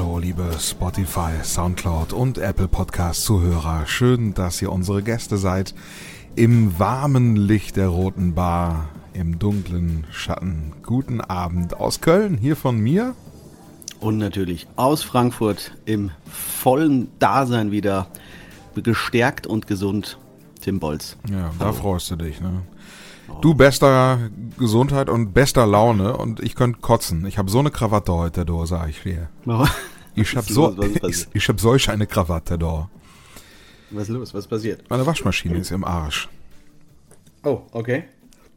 Hallo, liebe Spotify, Soundcloud und Apple Podcast Zuhörer. Schön, dass ihr unsere Gäste seid. Im warmen Licht der Roten Bar, im dunklen Schatten. Guten Abend aus Köln, hier von mir. Und natürlich aus Frankfurt im vollen Dasein wieder gestärkt und gesund, Tim Bolz. Ja, da freust du dich, ne? Du bester Gesundheit und bester Laune und ich könnte kotzen. Ich habe so eine Krawatte heute da, sag ich dir. Ich habe so, ich, ich hab solch eine Krawatte da. Was ist los? Was passiert? Meine Waschmaschine ist im Arsch. Oh, okay.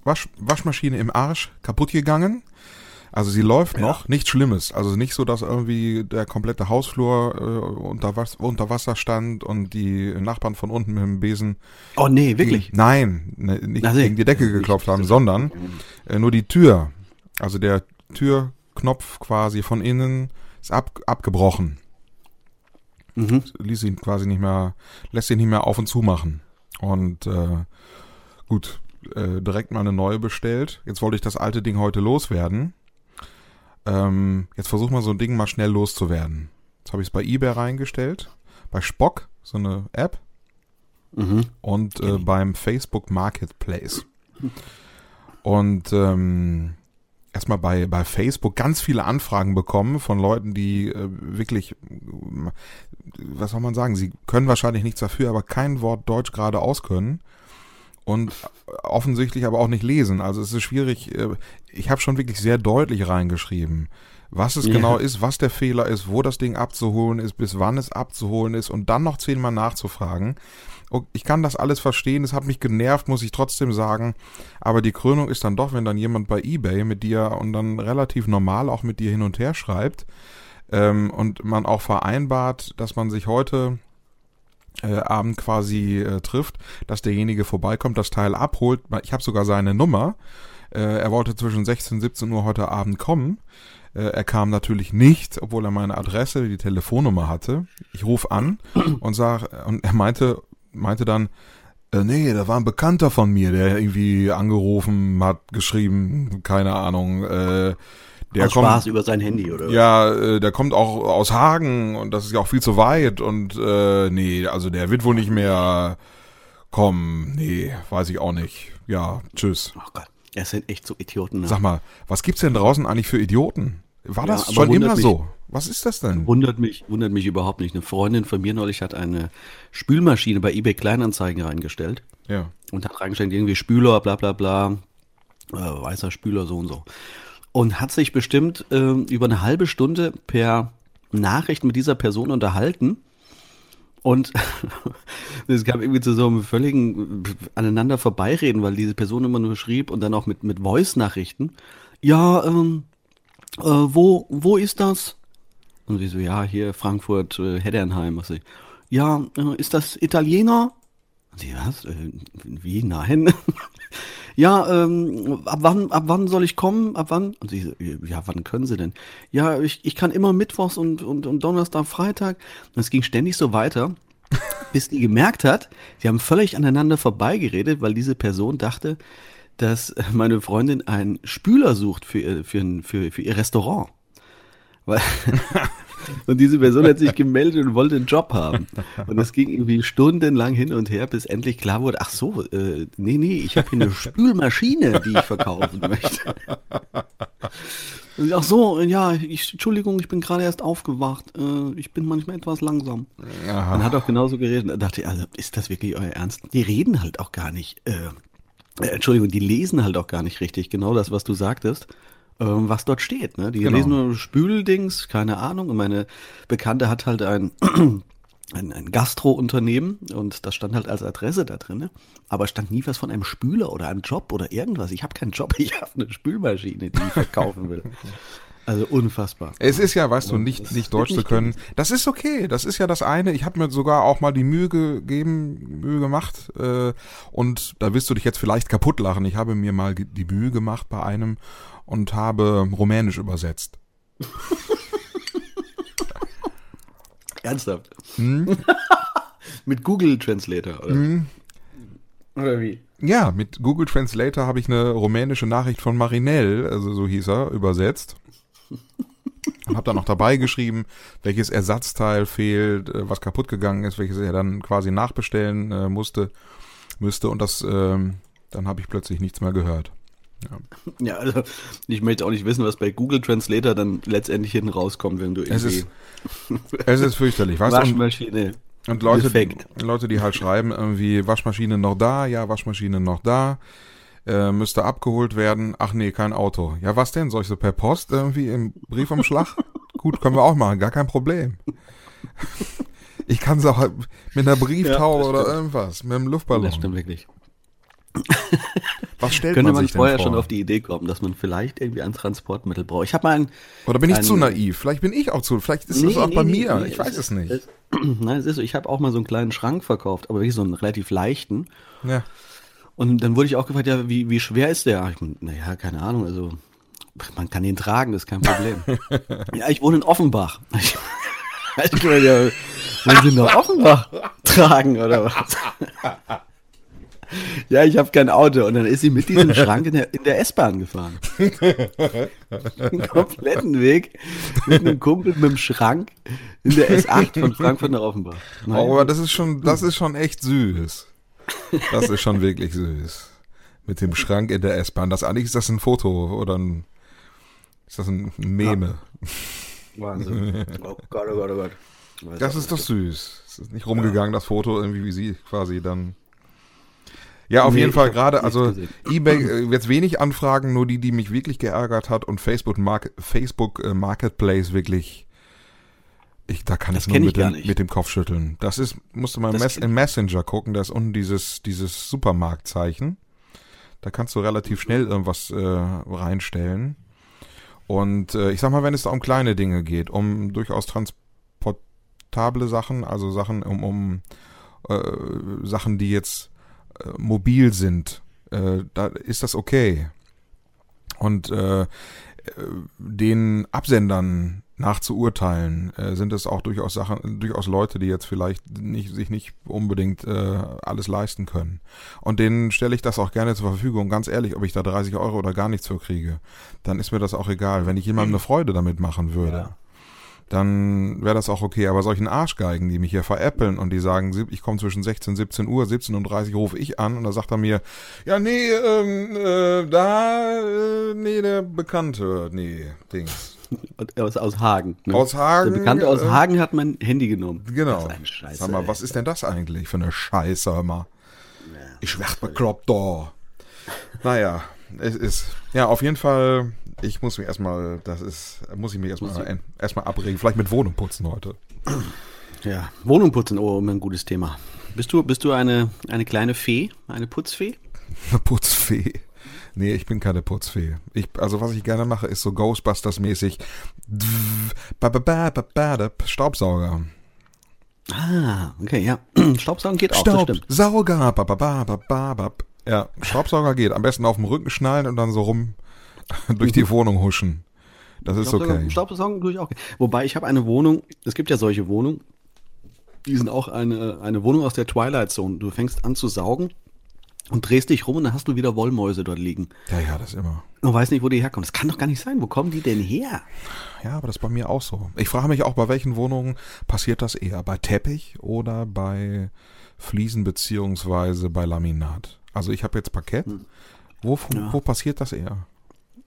Wasch, Waschmaschine im Arsch, kaputt gegangen. Also sie läuft ja. noch, nichts Schlimmes. Also nicht so, dass irgendwie der komplette Hausflur äh, unter, Was unter Wasser stand und die Nachbarn von unten mit dem Besen. Oh nee, wirklich? Die, nein, ne, nicht Ach, gegen die Decke geklopft haben, sondern äh, nur die Tür. Also der Türknopf quasi von innen ist ab, abgebrochen. Mhm. Ließ ihn quasi nicht mehr, lässt ihn nicht mehr auf und zu machen. Und äh, gut, äh, direkt mal eine neue bestellt. Jetzt wollte ich das alte Ding heute loswerden. Ähm, jetzt versuch mal so ein Ding mal schnell loszuwerden. Jetzt habe ich es bei eBay reingestellt, bei Spock, so eine App, mhm. und äh, beim Facebook Marketplace. Und ähm, erstmal bei, bei Facebook ganz viele Anfragen bekommen von Leuten, die äh, wirklich, was soll man sagen, sie können wahrscheinlich nichts dafür, aber kein Wort Deutsch gerade auskönnen und offensichtlich aber auch nicht lesen. Also es ist schwierig. Äh, ich habe schon wirklich sehr deutlich reingeschrieben, was es ja. genau ist, was der Fehler ist, wo das Ding abzuholen ist, bis wann es abzuholen ist und dann noch zehnmal nachzufragen. Ich kann das alles verstehen, es hat mich genervt, muss ich trotzdem sagen. Aber die Krönung ist dann doch, wenn dann jemand bei eBay mit dir und dann relativ normal auch mit dir hin und her schreibt ähm, und man auch vereinbart, dass man sich heute äh, Abend quasi äh, trifft, dass derjenige vorbeikommt, das Teil abholt. Ich habe sogar seine Nummer. Äh, er wollte zwischen 16 und 17 Uhr heute Abend kommen. Äh, er kam natürlich nicht, obwohl er meine Adresse, die Telefonnummer hatte. Ich rufe an und sag, und er meinte, meinte dann, äh, nee, da war ein Bekannter von mir, der irgendwie angerufen hat, geschrieben, keine Ahnung, äh, der aus kommt, Spaß über sein Handy, oder? Ja, äh, der kommt auch aus Hagen und das ist ja auch viel zu weit und äh, nee, also der wird wohl nicht mehr kommen. Nee, weiß ich auch nicht. Ja, tschüss. Oh Gott, es sind echt so Idioten. Ne? Sag mal, was gibt's denn draußen eigentlich für Idioten? War ja, das schon immer mich, so? Was ist das denn? Wundert mich, wundert mich überhaupt nicht. Eine Freundin von mir neulich hat eine Spülmaschine bei eBay Kleinanzeigen reingestellt. Ja. Und hat reingestellt irgendwie Spüler, bla bla bla, äh, weißer Spüler so und so und hat sich bestimmt äh, über eine halbe Stunde per Nachricht mit dieser Person unterhalten. Und es kam irgendwie zu so einem völligen aneinander vorbeireden, weil diese Person immer nur schrieb und dann auch mit, mit Voice-Nachrichten. Ja, ähm, äh, wo, wo ist das? Und sie so, ja, hier Frankfurt, äh, Heddernheim. Was ich, ja, äh, ist das Italiener? Und sie, was? Äh, wie? Nein. ja, ähm, ab wann, ab wann soll ich kommen? Ab wann? Und sie, ja, wann können Sie denn? Ja, ich, ich kann immer Mittwochs und, und, und Donnerstag, Freitag. Und es ging ständig so weiter, bis die gemerkt hat, sie haben völlig aneinander vorbeigeredet, weil diese Person dachte, dass meine Freundin einen Spüler sucht für, für, für, für ihr Restaurant. Weil Und diese Person hat sich gemeldet und wollte einen Job haben. Und es ging irgendwie stundenlang hin und her, bis endlich klar wurde, ach so, äh, nee, nee, ich habe hier eine Spülmaschine, die ich verkaufen möchte. Und ach so, ja, ich, Entschuldigung, ich bin gerade erst aufgewacht. Äh, ich bin manchmal etwas langsam. Aha. Man hat auch genauso geredet. Da dachte ich, also, ist das wirklich euer Ernst? Die reden halt auch gar nicht. Äh, äh Entschuldigung, die lesen halt auch gar nicht richtig. Genau das, was du sagtest ähm, was dort steht. Ne? Die genau. lesen nur Spüldings, keine Ahnung. Und meine Bekannte hat halt ein, ein, ein Gastro-Unternehmen und das stand halt als Adresse da drin. Ne? Aber stand nie was von einem Spüler oder einem Job oder irgendwas. Ich habe keinen Job, ich habe eine Spülmaschine, die ich verkaufen will. Also unfassbar. Es ist ja, weißt du, nicht, nicht Deutsch zu können. Das ist okay. Das ist ja das eine. Ich habe mir sogar auch mal die Mühe gegeben, Mühe gemacht. Äh, und da wirst du dich jetzt vielleicht kaputt lachen. Ich habe mir mal die Mühe gemacht bei einem und habe Rumänisch übersetzt. Ernsthaft? Hm? mit Google Translator, oder? Hm? Oder wie? Ja, mit Google Translator habe ich eine rumänische Nachricht von Marinell, also so hieß er, übersetzt. Und habe dann noch dabei geschrieben, welches Ersatzteil fehlt, äh, was kaputt gegangen ist, welches er dann quasi nachbestellen äh, musste, müsste und das, ähm, dann habe ich plötzlich nichts mehr gehört. Ja. ja, also ich möchte auch nicht wissen, was bei Google Translator dann letztendlich hinten rauskommt, wenn du irgendwie. Es ist, es ist fürchterlich. Weißt Waschmaschine. Und, und Leute, Leute, die halt schreiben, irgendwie Waschmaschine noch da, ja, Waschmaschine noch da, äh, müsste abgeholt werden. Ach nee, kein Auto. Ja, was denn? Soll ich so per Post irgendwie im Briefumschlag? Gut, können wir auch machen, gar kein Problem. Ich kann es auch mit einer Brieftaube ja, oder irgendwas, mit einem Luftballon. Das stimmt wirklich. Was stellt Könnte man, man sich vorher denn vor? schon auf die Idee kommen, dass man vielleicht irgendwie ein Transportmittel braucht. Ich habe mal ein, Oder bin ich ein, zu naiv? Vielleicht bin ich auch zu. Vielleicht ist Nee, das auch nee, bei nee, mir. ich weiß es es nicht. Es, nein, es ist so, ich habe auch mal so einen kleinen Schrank verkauft, aber wirklich so einen relativ leichten. Ja. Und dann wurde ich auch gefragt, ja, wie, wie schwer ist der? Ich, naja, keine Ahnung, also man kann ihn tragen, das ist kein Problem. ja, ich wohne in Offenbach. Ich, ich meine, ja, wollen Sie nach Offenbach tragen oder was? Ja, ich habe kein Auto. Und dann ist sie mit diesem Schrank in der, der S-Bahn gefahren. Den kompletten Weg mit einem Kumpel mit dem Schrank in der S8 von Frankfurt nach Offenbach. Oh, aber das ist schon, das ist schon echt süß. Das ist schon wirklich süß. Mit dem Schrank in der S-Bahn. Das eigentlich ist das ein Foto oder ein, ist das ein Meme? Wahnsinn. Oh Gott, oh Gott, oh Gott. Weiß Das ist doch süß. Es ist nicht rumgegangen, das Foto irgendwie, wie sie quasi dann. Ja, auf Nee, jeden Fall gerade, also eBay, äh, jetzt wenig Anfragen, nur die, die mich wirklich geärgert hat und Facebook, Mark Facebook äh, Marketplace wirklich, ich, da kann Das ich nur ich mit gar dem, mit dem Kopf schütteln. Das ist, musste man Das Mess, im Messenger gucken, da ist unten dieses, dieses Supermarktzeichen. Da kannst du relativ schnell irgendwas äh, reinstellen. Und äh, ich sag mal, wenn es da um kleine Dinge geht, um durchaus transportable Sachen, also Sachen, um, um äh, Sachen, die jetzt äh, mobil sind, äh, da ist das okay. Und äh, den Absendern nach zu urteilen, äh, sind es auch durchaus Sachen, durchaus Leute, die jetzt vielleicht nicht, sich nicht unbedingt äh, alles leisten können. Und denen stelle ich das auch gerne zur Verfügung. Ganz ehrlich, ob ich da 30 Euro oder gar nichts für kriege, dann ist mir das auch egal. Wenn ich jemandem eine Freude damit machen würde, Ja. Dann wäre das auch okay. Aber solchen Arschgeigen, die mich hier veräppeln und die sagen, ich komme zwischen 16 17 Uhr, 17 und 30 rufe ich an und da sagt er mir, ja, nee, ähm, äh, da, äh, nee, der Bekannte, nee, Dings. Aus, aus Hagen. Ne? Aus Hagen. Der Bekannte aus äh, Hagen hat mein Handy genommen. Genau. Scheiße. Sag mal, was ist denn das eigentlich für eine Scheiße, hör mal? Ich werd bekloppt da. Naja, es ist, ja, auf jeden Fall, ich muss mich erstmal, das ist, muss ich mich erstmal, erstmal abregen. Vielleicht mit Wohnung putzen heute. Ja, Wohnung putzen, oh, immer ein gutes Thema. Bist du, bist du eine, eine kleine Fee, eine Putzfee? Eine Putzfee. Nee, ich bin keine Putzfee. Ich, also was ich gerne mache, ist so Ghostbusters-mäßig Staubsauger. Ah, okay, ja. Staubsaugen geht auch. Staubsauger. Ja, Staubsauger geht. Am besten auf dem Rücken schnallen und dann so rum durch die Wohnung huschen. Das ist okay. Staubsaugen tue ich auch. Wobei ich habe eine Wohnung, es gibt ja solche Wohnungen, die sind auch eine, eine Wohnung aus der Twilight Zone. Du fängst an zu saugen und drehst dich rum und dann hast du wieder Wollmäuse dort liegen. Ja, ja, das immer. Und weißt nicht, wo die herkommen. Das kann doch gar nicht sein. Wo kommen die denn her? Ja, aber das ist bei mir auch so. Ich frage mich auch, bei welchen Wohnungen passiert das eher? Bei Teppich oder bei Fliesen beziehungsweise bei Laminat? Also ich habe jetzt Parkett. Wo, wo passiert das eher?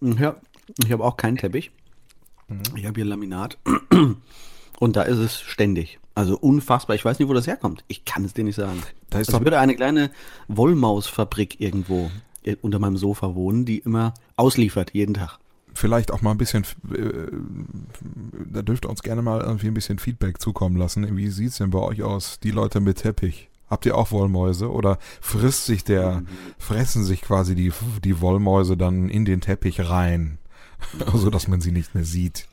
Ja, ich habe auch keinen Teppich. Mhm. Ich habe hier Laminat. Und da ist es ständig. Also unfassbar. Ich weiß nicht, wo das herkommt. Ich kann es dir nicht sagen. Da ist Also doch- würde eine kleine Wollmausfabrik irgendwo äh, unter meinem Sofa wohnen, die immer ausliefert, jeden Tag. Vielleicht auch mal ein bisschen, äh, da dürft ihr uns gerne mal irgendwie ein bisschen Feedback zukommen lassen. Wie sieht's denn bei euch aus, die Leute mit Teppich? Habt ihr auch Wollmäuse oder frisst sich der, fressen sich quasi die, die Wollmäuse dann in den Teppich rein, so dass man sie nicht mehr sieht?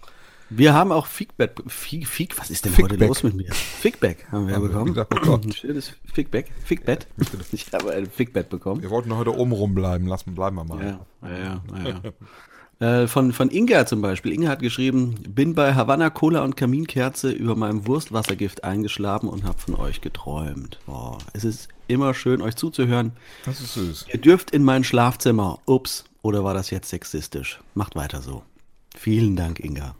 Wir haben auch Feedback. Feed, Feed, was ist denn Feedback. heute los mit mir? Feedback haben wir Haben bekommen. gesagt, oh. Ein schönes Feedback. Feedback. Ich habe ein Feedback bekommen. Wir wollten heute oben rumbleiben, lassen, bleiben wir mal. Ja, ja. ja, ja. Äh, von, von Inga zum Beispiel. Inga hat geschrieben, bin bei Havanna Cola und Kaminkerze über meinem Wurstwassergift eingeschlafen und habe von euch geträumt. Oh, es ist immer schön, euch zuzuhören. Das ist süß. Ihr dürft in mein Schlafzimmer. Ups, oder war das jetzt sexistisch? Macht weiter so. Vielen Dank, Inga.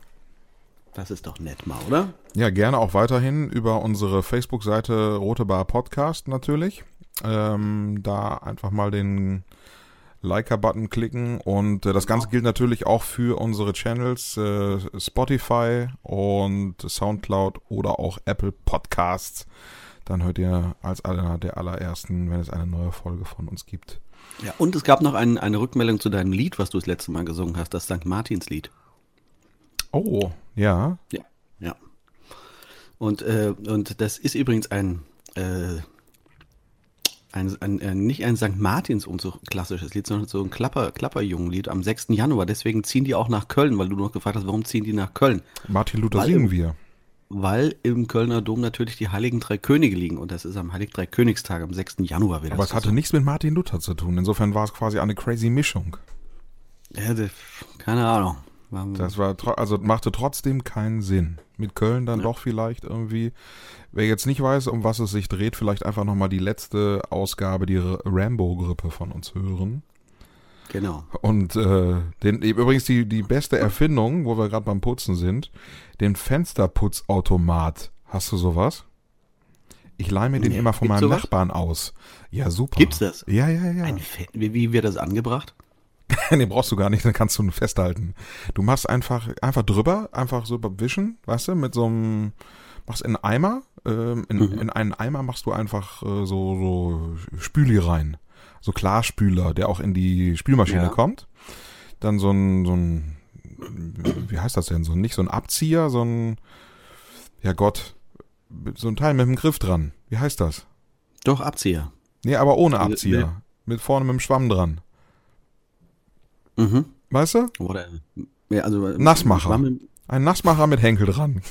Das ist doch nett mal, oder? Ja, gerne auch weiterhin über unsere Facebook-Seite Rote Bar Podcast natürlich. Ähm, da einfach mal den Liker-Button klicken und äh, das Ganze gilt natürlich auch für unsere Channels äh, Spotify und Soundcloud oder auch Apple Podcasts. Dann hört ihr als einer der allerersten, wenn es eine neue Folge von uns gibt. Ja, und es gab noch ein, eine Rückmeldung zu deinem Lied, was du das letzte Mal gesungen hast, das St. Martins Lied. Oh, ja. Ja, ja. Und, äh, und das ist übrigens ein, äh, ein, ein, ein, nicht ein St. Martins und so klassisches Lied, sondern so ein Klapper, Klapperjungenlied am 6. Januar. Deswegen ziehen die auch nach Köln, weil du noch gefragt hast, warum ziehen die nach Köln? Martin Luther weil, singen wir. Weil im Kölner Dom natürlich die Heiligen Drei Könige liegen und das ist am Heiligen Drei Königstag am 6. Januar wieder. Aber es hatte nichts mit Martin Luther zu tun. Insofern war es quasi eine crazy Mischung. Ja, keine Ahnung. Das war, also machte trotzdem keinen Sinn. Mit Köln dann ja. doch vielleicht irgendwie. Wer jetzt nicht weiß, um was es sich dreht, vielleicht einfach nochmal die letzte Ausgabe, die Rambo-Grippe von uns hören. Genau. Und äh, den, übrigens die, die beste Erfindung, wo wir gerade beim Putzen sind, den Fensterputzautomat. Hast du sowas? Ich leihe mir den nee, immer von meinem sowas? Nachbarn aus. Ja, super. Gibt's das? Ja, ja, ja. wie, wie wird das angebracht? den brauchst du gar nicht, dann kannst du ihn festhalten. Du machst einfach, einfach drüber, einfach so wischen, weißt du, mit so einem, machst in einen Eimer, ähm, in, mhm. in einen Eimer machst du einfach äh, so, so Spüli rein. So Klarspüler, der auch in die Spülmaschine ja. kommt. Dann so ein, so ein, wie heißt das denn? So nicht so ein Abzieher, so ein, ja Gott, so ein Teil mit einem Griff dran. Wie heißt das? Doch, Abzieher. Nee, aber ohne Abzieher. Mit vorne mit dem Schwamm dran. Mhm. Weißt du? Oder, ja, also, Nassmacher. Ein Nassmacher mit Henkel dran.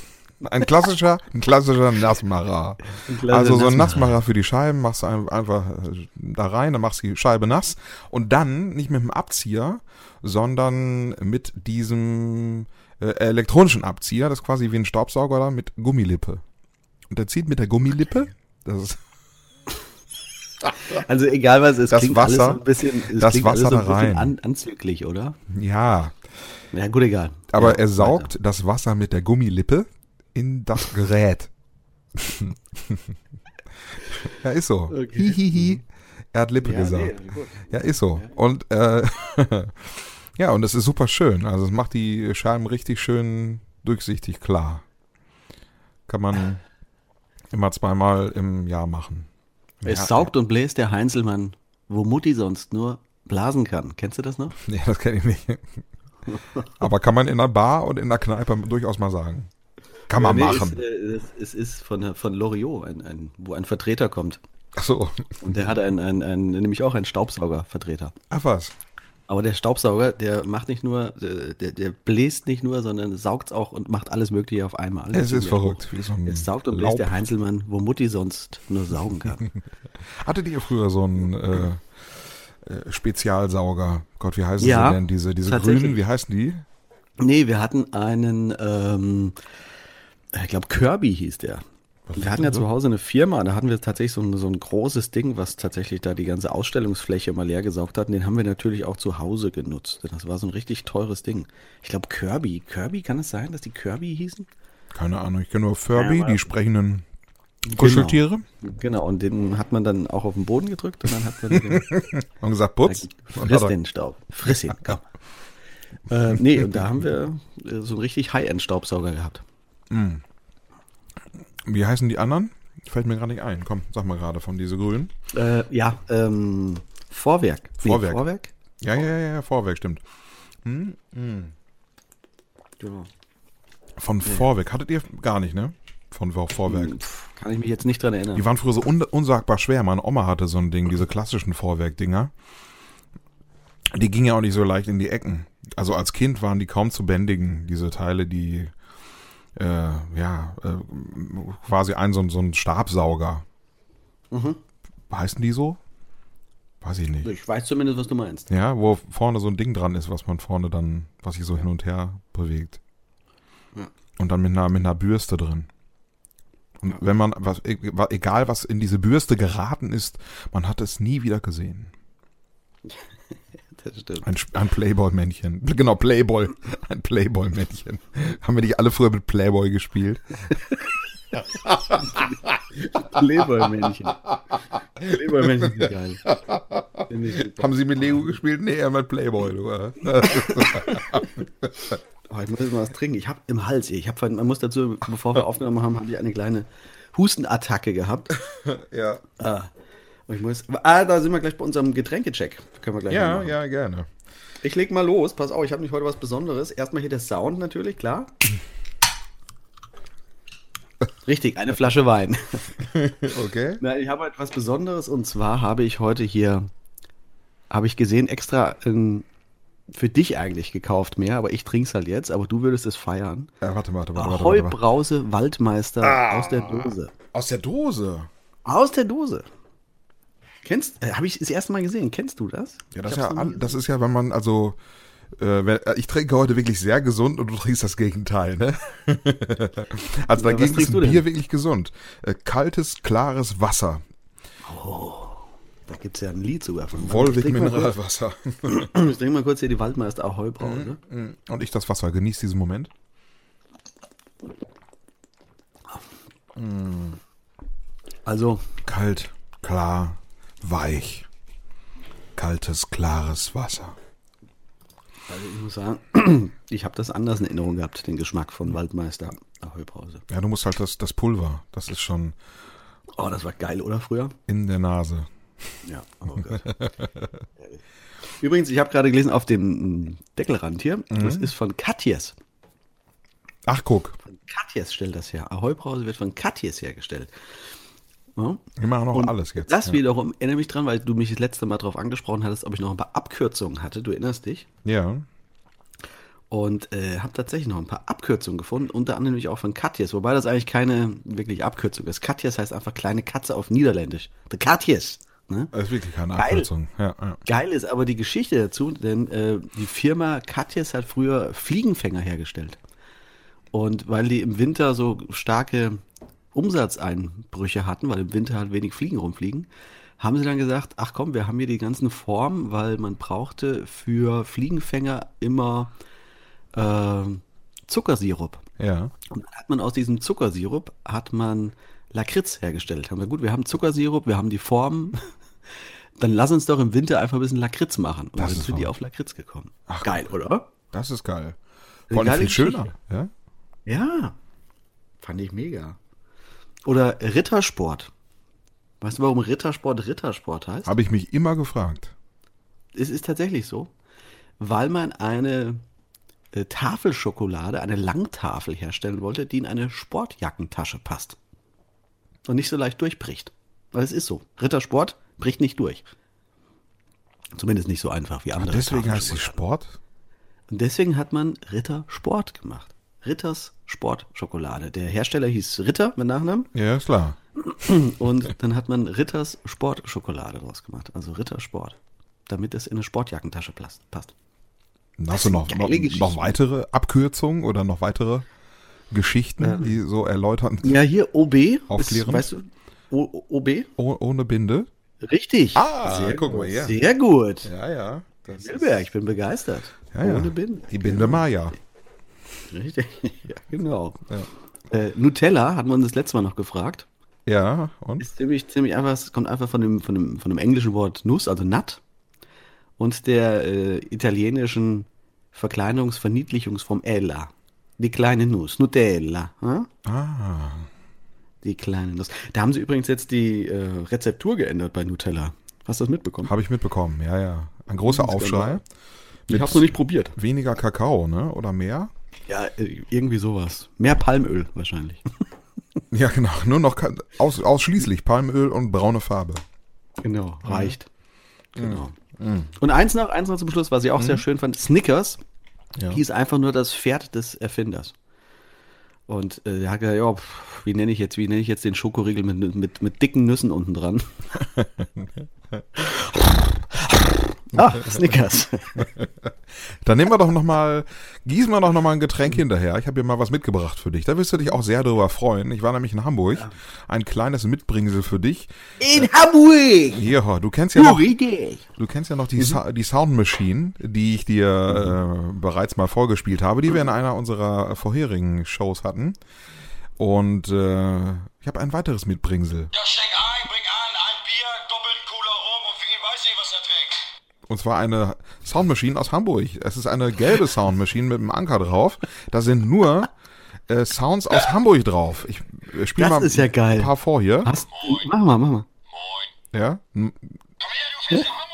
Ein klassischer, ein klassischer Nassmacher. Ein also so ein Nassmacher für die Scheiben machst du einfach äh, da rein, dann machst du die Scheibe nass und dann nicht mit dem Abzieher, sondern mit diesem äh, elektronischen Abzieher, das ist quasi wie ein Staubsauger da mit Gummilippe. Und der zieht mit der Gummilippe, das ist also egal was es das klingt Wasser, alles ein bisschen, es das Wasser da rein. An, anzüglich, oder? Ja. Ja, gut, egal. Aber ja, er saugt weiter. das Wasser mit der Gummilippe in das Gerät. ja, ist so. Okay. Hihihi. Er hat Lippe ja, gesagt. Nee, ja, ist so. Und äh, ja, und es ist super schön. Also es macht die Scheiben richtig schön durchsichtig klar. Kann man immer zweimal im Jahr machen. Es ja, saugt und bläst der Heinzelmann, wo Mutti sonst nur blasen kann. Kennst du das noch? Nee, das kenne ich nicht. Aber kann man in der Bar und in der Kneipe durchaus mal sagen. Kann man nee, machen. Äh, es ist von, von Loriot, ein, ein, wo ein Vertreter kommt. Ach so. Und der hat einen, einen, einen, nämlich auch einen Staubsaugervertreter. Ach was. Aber der Staubsauger, der macht nicht nur, der, der bläst nicht nur, sondern saugt auch und macht alles Mögliche auf einmal. Alles es ist verrückt. Wie so es saugt und bläst der Heinzelmann, wo Mutti sonst nur saugen kann. Hattet ihr früher so einen äh, äh, Spezialsauger? Gott, wie heißen ja, sie denn? Diese, diese grünen, wie heißen die? Nee, wir hatten einen, ähm, ich glaube Kirby hieß der. Was wir hatten ja zu Hause eine Firma, da hatten wir tatsächlich so ein, so ein großes Ding, was tatsächlich da die ganze Ausstellungsfläche mal leer gesaugt hat. Und den haben wir natürlich auch zu Hause genutzt. Das war so ein richtig teures Ding. Ich glaube Kirby. Kirby, kann es sein, dass die Kirby hießen? Keine Ahnung, ich kenne nur Furby, ja, die sprechenden Kuscheltiere. Genau. genau, und den hat man dann auch auf den Boden gedrückt und dann hat man den und gesagt, putz. Friss den Staub. Friss ihn, komm. äh, nee, und da haben wir äh, so einen richtig High-End-Staubsauger gehabt. Mm. Wie heißen die anderen? Fällt mir gerade nicht ein. Komm, sag mal gerade von diese grünen. Äh, ja, ähm, Vorwerk. Vorwerk. Nee, Vorwerk? Ja, ja, ja, Vorwerk, stimmt. Hm, hm. Genau. Von nee. Vorwerk. Hattet ihr gar nicht, ne? Von Vorwerk. Hm, kann ich mich jetzt nicht dran erinnern. Die waren früher so un unsagbar schwer. Meine Oma hatte so ein Ding, diese klassischen Vorwerk-Dinger. Die gingen ja auch nicht so leicht in die Ecken. Also als Kind waren die kaum zu bändigen, diese Teile, die äh, ja, äh, quasi ein so, so ein Stabsauger. Mhm. Heißen die so? Weiß ich nicht. Ich weiß zumindest, was du meinst. Ja, wo vorne so ein Ding dran ist, was man vorne dann, was sich so hin und her bewegt. Ja. Und dann mit einer, mit einer Bürste drin. Und ja. wenn man, was, e, egal was in diese Bürste geraten ist, man hat es nie wieder gesehen. Das stimmt. Ein, ein Playboy-Männchen. Genau, Playboy. Ein Playboy-Männchen. Haben wir nicht alle früher mit Playboy gespielt? Playboy-Männchen. Playboy-Männchen sind geil. Haben Sie mit Lego gespielt? Nee, eher mit Playboy. Du. oh, ich muss jetzt mal was trinken. Ich habe im Hals, ich hab, man muss dazu, bevor wir aufgenommen haben, habe ich eine kleine Hustenattacke gehabt. ja. Ah. Ich muss, ah, da sind wir gleich bei unserem Getränkecheck. Können wir gleich Ja, ja, gerne. Ich leg mal los. Pass auf, ich habe nicht heute was Besonderes. Erstmal hier der Sound natürlich, klar. Richtig, eine Flasche Wein. Okay. Na, ich habe etwas Besonderes und zwar habe ich heute hier, habe ich gesehen, extra in, für dich eigentlich gekauft mehr, aber ich trinke es halt jetzt, aber du würdest es feiern. Ja, warte, warte, warte. warte, Heubrause Waldmeister ah, aus der Dose. Aus der Dose? Aus der Dose. Kennst, äh, habe ich das erste Mal gesehen. Kennst du das? Ja, das, ist ja, das ist ja, wenn man, also, äh, äh, ich trinke heute wirklich sehr gesund und du trinkst das Gegenteil, ne? also ja, dagegen ist Bier wirklich gesund. Äh, kaltes, klares Wasser. Oh, da gibt es ja ein Lied sogar von. Wolwig Mineralwasser. ich trinke mal kurz hier die Waldmeister Ahoi Brause. Mhm, mhm. Und ich das Wasser. Genieß diesen Moment. Also. Kalt, klar, weich. Kaltes, klares Wasser. Also ich muss sagen, ich habe das anders in Erinnerung gehabt, den Geschmack von Waldmeister Ahoi-Brause. Ja, du musst halt das, das Pulver, das ist schon... Oh, das war geil, oder früher? In der Nase. Ja, oh Gott. Übrigens, ich habe gerade gelesen auf dem Deckelrand hier, mhm. das ist von Katjes. Ach, guck. Von Katjes stellt das her. Ahoi-Brause wird von Katjes hergestellt. Ja. Wir machen noch und alles jetzt. Das ja. wiederum erinnere mich dran, weil du mich das letzte Mal darauf angesprochen hattest, ob ich noch ein paar Abkürzungen hatte. Du erinnerst dich? Ja. Und äh, habe tatsächlich noch ein paar Abkürzungen gefunden, unter anderem nämlich auch von Katjes, wobei das eigentlich keine wirklich Abkürzung ist. Katjes heißt einfach kleine Katze auf Niederländisch. The Katjes. Ne? Das ist wirklich keine Abkürzung. Geil, ja, ja. geil ist aber die Geschichte dazu, denn äh, die Firma Katjes hat früher Fliegenfänger hergestellt. Und weil die im Winter so starke Umsatzeinbrüche hatten, weil im Winter halt wenig Fliegen rumfliegen, haben sie dann gesagt, ach komm, wir haben hier die ganzen Formen, weil man brauchte für Fliegenfänger immer äh, Zuckersirup. Ja. Und dann hat man aus diesem Zuckersirup hat man Lakritz hergestellt. Haben wir gut, wir haben Zuckersirup, wir haben die Formen. Dann lass uns doch im Winter einfach ein bisschen Lakritz machen. Und das dann sind die auf Lakritz gekommen. Ach, geil, oder? Das ist geil. Vor allem viel schöner. Ja? ja, fand ich mega. Oder Rittersport. Weißt du, warum Rittersport Rittersport heißt? Habe ich mich immer gefragt. Es ist tatsächlich so, weil man eine äh, Tafelschokolade, eine Langtafel herstellen wollte, die in eine Sportjackentasche passt. Und nicht so leicht durchbricht. Weil es ist so. Rittersport bricht nicht durch. Zumindest nicht so einfach wie andere. Und deswegen heißt sie Sport? Und deswegen hat man Rittersport gemacht. Ritters Sportschokolade. Der Hersteller hieß Ritter mit Nachnamen. Ja, ist klar. Und dann hat man Ritters Sportschokolade draus gemacht. Also Rittersport. Damit es in eine Sportjackentasche passt. Hast du noch, noch, noch, weitere Abkürzungen oder noch weitere Geschichten, ähm, die so erläutern? Ja, hier OB. Aufklären. weißt du, o, OB? O, ohne Binde. Richtig. Ah, sehr guck mal hier. Sehr gut. Ja, ja. Silberg, ich bin begeistert. Ja, ja. Ohne Binde. Die Binde Maya. Richtig, ja, genau. Ja. Äh, Nutella hatten wir uns das letzte Mal noch gefragt. Ja, und? Ist ziemlich, ziemlich einfach, es kommt einfach von dem, von dem, von dem englischen Wort Nuss, also Nut, und der äh, italienischen Verkleinerungsverniedlichungsform Ella. Die kleine Nuss, Nutella. Hm? Ah. Die kleine Nuss. Da haben sie übrigens jetzt die äh, Rezeptur geändert bei Nutella. Hast du das mitbekommen? Habe ich mitbekommen, ja, ja. Ein großer Aufschrei. Ich habe es noch nicht probiert. Weniger Kakao, ne? Oder mehr? Ja, äh, irgendwie sowas. Mehr Palmöl wahrscheinlich. Ja, genau. Nur noch aus, ausschließlich Palmöl und braune Farbe. Genau, mhm. reicht. Mhm. Genau. Mhm. Und eins noch, eins noch zum Schluss, was ich auch mhm. sehr schön fand: Snickers ja. hieß einfach nur das Pferd des Erfinders. Und äh, er hat gesagt, ja, wie nenne ich jetzt, wie nenne ich jetzt den Schokoriegel mit, mit, mit dicken Nüssen unten dran? Ah, Snickers. Dann nehmen wir doch noch mal, gießen wir doch noch mal ein Getränk hinterher. Ich habe hier mal was mitgebracht für dich. Da wirst du dich auch sehr darüber freuen. Ich war nämlich in Hamburg. Ja. Ein kleines Mitbringsel für dich. In Hamburg! Ja, du kennst ja noch, du kennst ja noch die, mhm. die Sound Machine, die ich dir äh, bereits mal vorgespielt habe, die wir in einer unserer vorherigen Shows hatten. Und äh, ich habe ein weiteres Mitbringsel. Ja, steck ein, bring Und zwar eine Soundmaschine aus Hamburg. Es ist eine gelbe Soundmaschine mit einem Anker drauf. Da sind nur äh, Sounds aus Hamburg drauf. Ich äh, spiele mal ja ein paar vor hier. Hast, mach mal, mach mal. Moin. Ja? Komm her, du fährst nach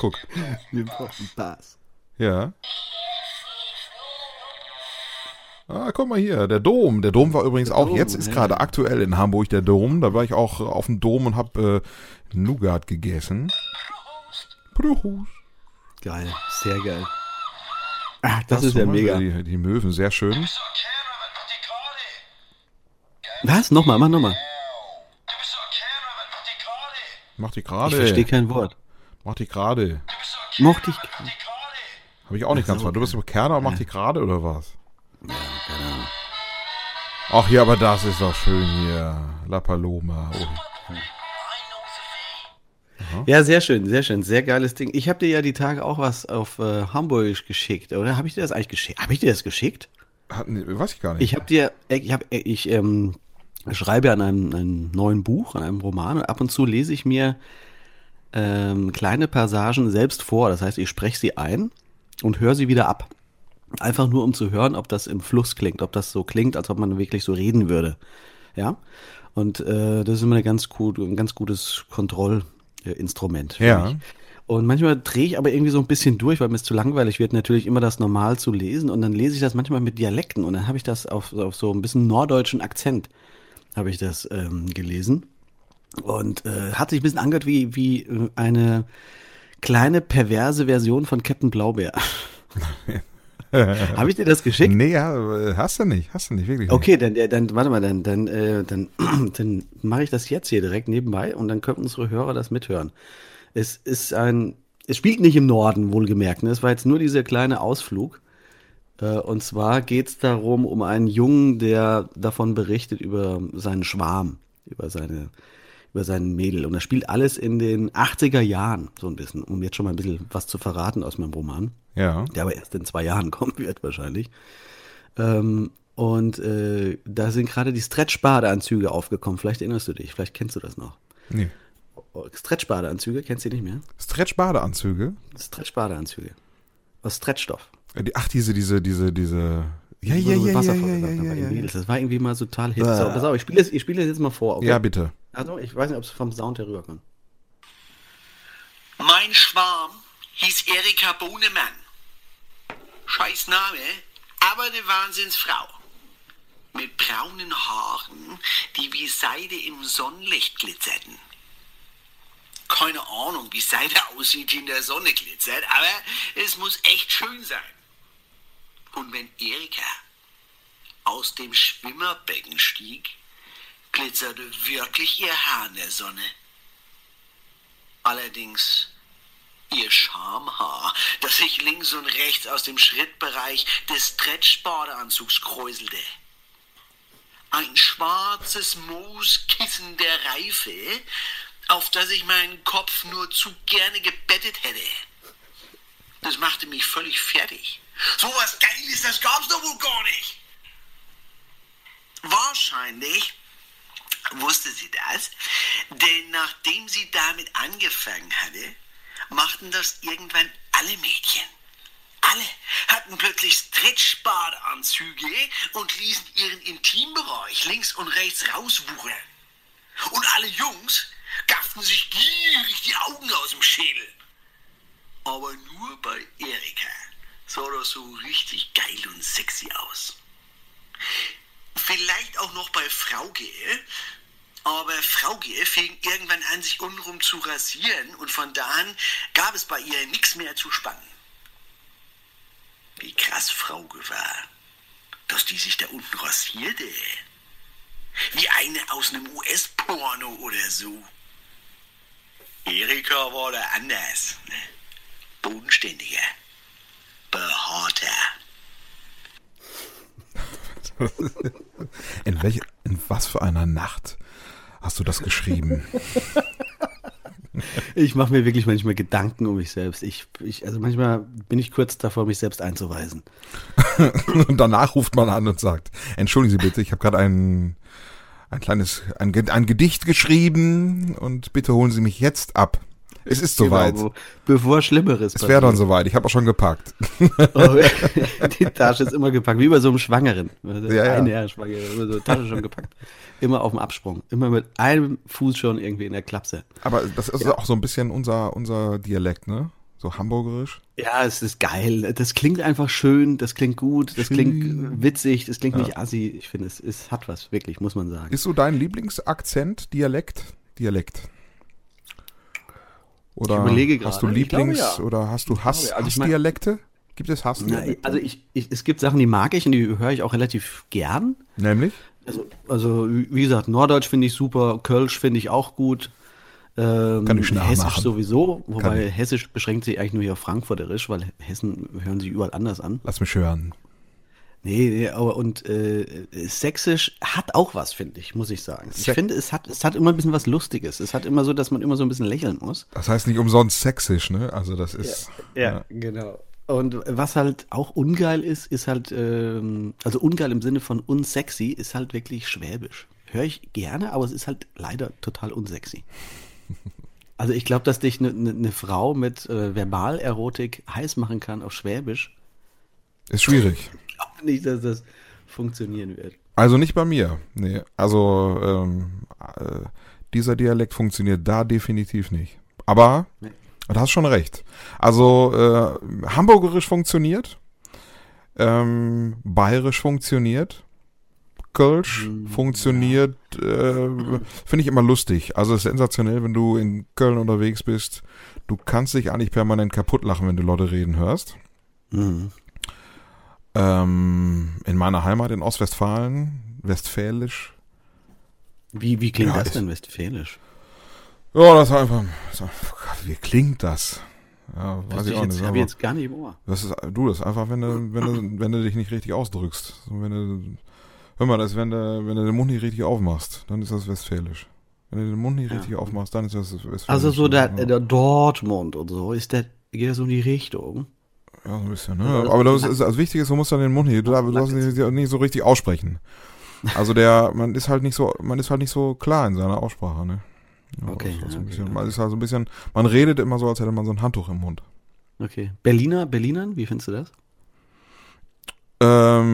Guck. Wir brauchen Bass. Ja. Ah, guck mal hier, der Dom. Der Dom war übrigens der auch, Dom, jetzt ist ja. gerade aktuell in Hamburg der Dom. Da war ich auch auf dem Dom und hab äh, Nougat gegessen. Prost. Geil, sehr geil. Ach, das, das ist ja mega. Die, die, Möwen, sehr schön. Was? Nochmal, mach nochmal. Mach die gerade. Ich verstehe kein Wort. Mach dich gerade. Mochte ich. Habe ich auch nicht ganz mal. Du bist Kerner und mach dich gerade oder was? Ja, keine Ahnung. Ach ja, aber das ist doch schön hier. La Paloma. Oh. Ja, sehr schön, sehr schön, sehr geiles Ding. Ich habe dir ja die Tage auch was auf äh, Hamburg geschickt, oder habe ich dir das eigentlich geschickt? Habe ich dir das geschickt? Hat, nee, weiß ich gar nicht. Ich habe dir, ich habe, ich ähm, schreibe an einem, einem, neuen Buch, an einem Roman und ab und zu lese ich mir ähm, kleine Passagen selbst vor. Das heißt, ich spreche sie ein und höre sie wieder ab. Einfach nur, um zu hören, ob das im Fluss klingt, ob das so klingt, als ob man wirklich so reden würde. Ja. Und äh, das ist immer eine ganz gut, ein ganz gutes Kontrollinstrument. Ja. Und manchmal drehe ich aber irgendwie so ein bisschen durch, weil mir es zu langweilig wird, natürlich immer das normal zu lesen. Und dann lese ich das manchmal mit Dialekten und dann habe ich das auf, auf so ein bisschen norddeutschen Akzent, habe ich das ähm, gelesen. Und äh, hat sich ein bisschen angehört wie, wie äh, eine kleine perverse Version von Captain Blaubeer. Habe ich dir das geschickt? Nee, ja, hast du nicht, hast du nicht, wirklich. Nicht. Okay, dann, dann warte mal, dann, dann, äh, dann, dann mache ich das jetzt hier direkt nebenbei und dann können unsere Hörer das mithören. Es ist ein, es spielt nicht im Norden, wohlgemerkt. Ne? Es war jetzt nur dieser kleine Ausflug. Äh, und zwar geht es darum, um einen Jungen, der davon berichtet über seinen Schwarm, über seine über seinen Mädel. Und das spielt alles in den 80er Jahren, so ein bisschen, um jetzt schon mal ein bisschen was zu verraten aus meinem Roman. Ja. Der aber erst in zwei Jahren kommen wird, wahrscheinlich. Ähm, und äh, da sind gerade die Stretch-Badeanzüge aufgekommen. Vielleicht erinnerst du dich, vielleicht kennst du das noch. Nee. Stretch-Badeanzüge, kennst du die nicht mehr? Stretch-Badeanzüge? Stretch-Badeanzüge. Aus Stretchstoff. Ach, diese, diese, diese, diese ja, ja, ja, ja, ja, ja, ja, ja, Das war irgendwie mal total. So, pass auf, ich spiele ich spiele es jetzt mal vor. Okay? Ja, bitte. Also, ich weiß nicht, ob es vom Sound herüberkommt. Mein Schwarm hieß Erika Bohnemann. Scheiß Name, aber eine Wahnsinnsfrau. Mit braunen Haaren, die wie Seide im Sonnenlicht glitzerten. Keine Ahnung, wie Seide aussieht, die in der Sonne glitzert, aber es muss echt schön sein. Und wenn Erika aus dem Schwimmerbecken stieg, glitzerte wirklich ihr Haar in der Sonne. Allerdings ihr Schamhaar, das sich links und rechts aus dem Schrittbereich des Stretchbadeanzugs kräuselte. Ein schwarzes Mooskissen der Reife, auf das ich meinen Kopf nur zu gerne gebettet hätte. Das machte mich völlig fertig. So was Geiles, das gab's doch wohl gar nicht. Wahrscheinlich wusste sie das, denn nachdem sie damit angefangen hatte, machten das irgendwann alle Mädchen. Alle hatten plötzlich Stretchbadeanzüge und ließen ihren Intimbereich links und rechts rauswuchern. Und alle Jungs gafften sich gierig die Augen aus dem Schädel. Aber nur bei Erika sah das so richtig geil und sexy aus. Vielleicht auch noch bei Frauge, aber Frauge fing irgendwann an, sich unrum zu rasieren und von da an gab es bei ihr nichts mehr zu spannen. wie krass Frauke war. Dass die sich da unten rasierte. Wie eine aus einem US-Porno oder so. Erika war da anders. Ne? Bodenständiger. In, welch, in was für einer Nacht hast du das geschrieben? Ich mache mir wirklich manchmal Gedanken um mich selbst. Ich, ich, also manchmal bin ich kurz davor, mich selbst einzuweisen. und danach ruft man an und sagt, entschuldigen Sie bitte, ich habe gerade ein, ein kleines, ein, ein Gedicht geschrieben und bitte holen Sie mich jetzt ab. Es ist soweit. Genau, bevor Schlimmeres Es wäre dann soweit. Ich habe auch schon gepackt. Oh, die Tasche ist immer gepackt, wie bei so einem Schwangeren. Ja, ja. Eine Schwangere, immer so Tasche schon gepackt. Immer auf dem Absprung. Immer mit einem Fuß schon irgendwie in der Klapse. Aber das ist ja. auch so ein bisschen unser, unser Dialekt, ne? So hamburgerisch. Ja, es ist geil. Das klingt einfach schön, das klingt gut, das schön. klingt witzig, das klingt ja. nicht assi. Ich finde, es, es hat was, wirklich, muss man sagen. Ist so dein Lieblingsakzent, Dialekt? Dialekt. Oder ich überlege gerade. hast du Lieblings- glaube, ja. oder hast du Hass, also Hassdialekte? Gibt es Hassdialekte? Also ich, ich, es gibt Sachen, die mag ich und die höre ich auch relativ gern. Nämlich? Also, also wie gesagt, Norddeutsch finde ich super, Kölsch finde ich auch gut. Ähm, Kann ich Hessisch sowieso, wobei Hessisch beschränkt sich eigentlich nur hier auf Frankfurterisch, weil Hessen hören sie überall anders an. Lass mich hören. Nee, nee, aber und äh, Sächsisch hat auch was, finde ich, muss ich sagen. Ich finde, es hat, es hat immer ein bisschen was Lustiges. Es hat immer so, dass man immer so ein bisschen lächeln muss. Das heißt nicht umsonst sächsisch, ne? Also das ist. Ja, ja, ja. genau. Und was halt auch ungeil ist, ist halt, ähm, also ungeil im Sinne von unsexy, ist halt wirklich Schwäbisch. Höre ich gerne, aber es ist halt leider total unsexy. Also ich glaube, dass dich eine ne, ne Frau mit äh, Verbalerotik heiß machen kann auf Schwäbisch. Ist schwierig glaube nicht, dass das funktionieren wird. Also nicht bei mir. Nee, also ähm, äh, dieser Dialekt funktioniert da definitiv nicht. Aber nee. du hast schon recht. Also äh, Hamburgerisch funktioniert, ähm, Bayerisch funktioniert, Kölsch hm, funktioniert, äh, finde ich immer lustig. Also es ist sensationell, wenn du in Köln unterwegs bist. Du kannst dich eigentlich permanent kaputt lachen, wenn du Leute reden hörst. Mhm. Ähm, in meiner Heimat in Ostwestfalen, westfälisch. Wie, wie klingt ja, das denn westfälisch? Ja, das ist einfach. So, wie klingt das? Ja, weiß ich auch jetzt, nicht. Habe jetzt gar nicht im Ohr. Das ist, du, das ist einfach, wenn du, wenn du, wenn du dich nicht richtig ausdrückst. wenn du, hör mal, das ist, wenn du, wenn du den Mund nicht richtig aufmachst, dann ist das westfälisch. Wenn du den Mund nicht ja. richtig aufmachst, dann ist das westfälisch. Also so der, der Dortmund und so, ist der, geht das so in die Richtung? Ja, so ein bisschen, ne? Aber das ist, das Wichtige ist, du musst dann den Mund nicht, du darfst nicht, nicht so richtig aussprechen. Also der, man ist halt nicht so, man ist halt nicht so klar in seiner Aussprache, ne? Ja, okay. Bisschen, man ist halt so ein bisschen, man redet immer so, als hätte man so ein Handtuch im Mund. Okay. Berliner, Berlinern, wie findest du das? Ähm,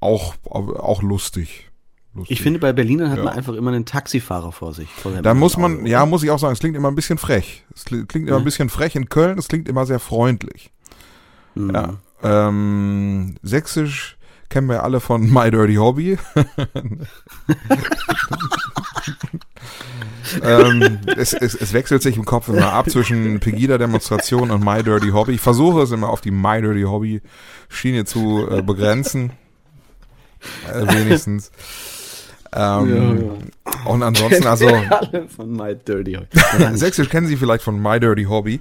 auch, auch lustig. Lustig. Ich finde, bei Berlinern hat ja. man einfach immer einen Taxifahrer vor sich. Da muss man, Auto, ja, muss ich auch sagen, es klingt immer ein bisschen frech. Es klingt immer ein bisschen frech in Köln, es klingt immer sehr freundlich. Mhm. Ja. Ähm, Sächsisch kennen wir alle von My Dirty Hobby. ähm, es, es, es, wechselt sich im Kopf immer ab zwischen Pegida-Demonstration und My Dirty Hobby. Ich versuche es immer auf die My Dirty Hobby Schiene zu äh, begrenzen. Äh, wenigstens. Ähm, ja. Und ansonsten, also. von My Dirty Hobby. Sächsisch kennen Sie vielleicht von My Dirty Hobby.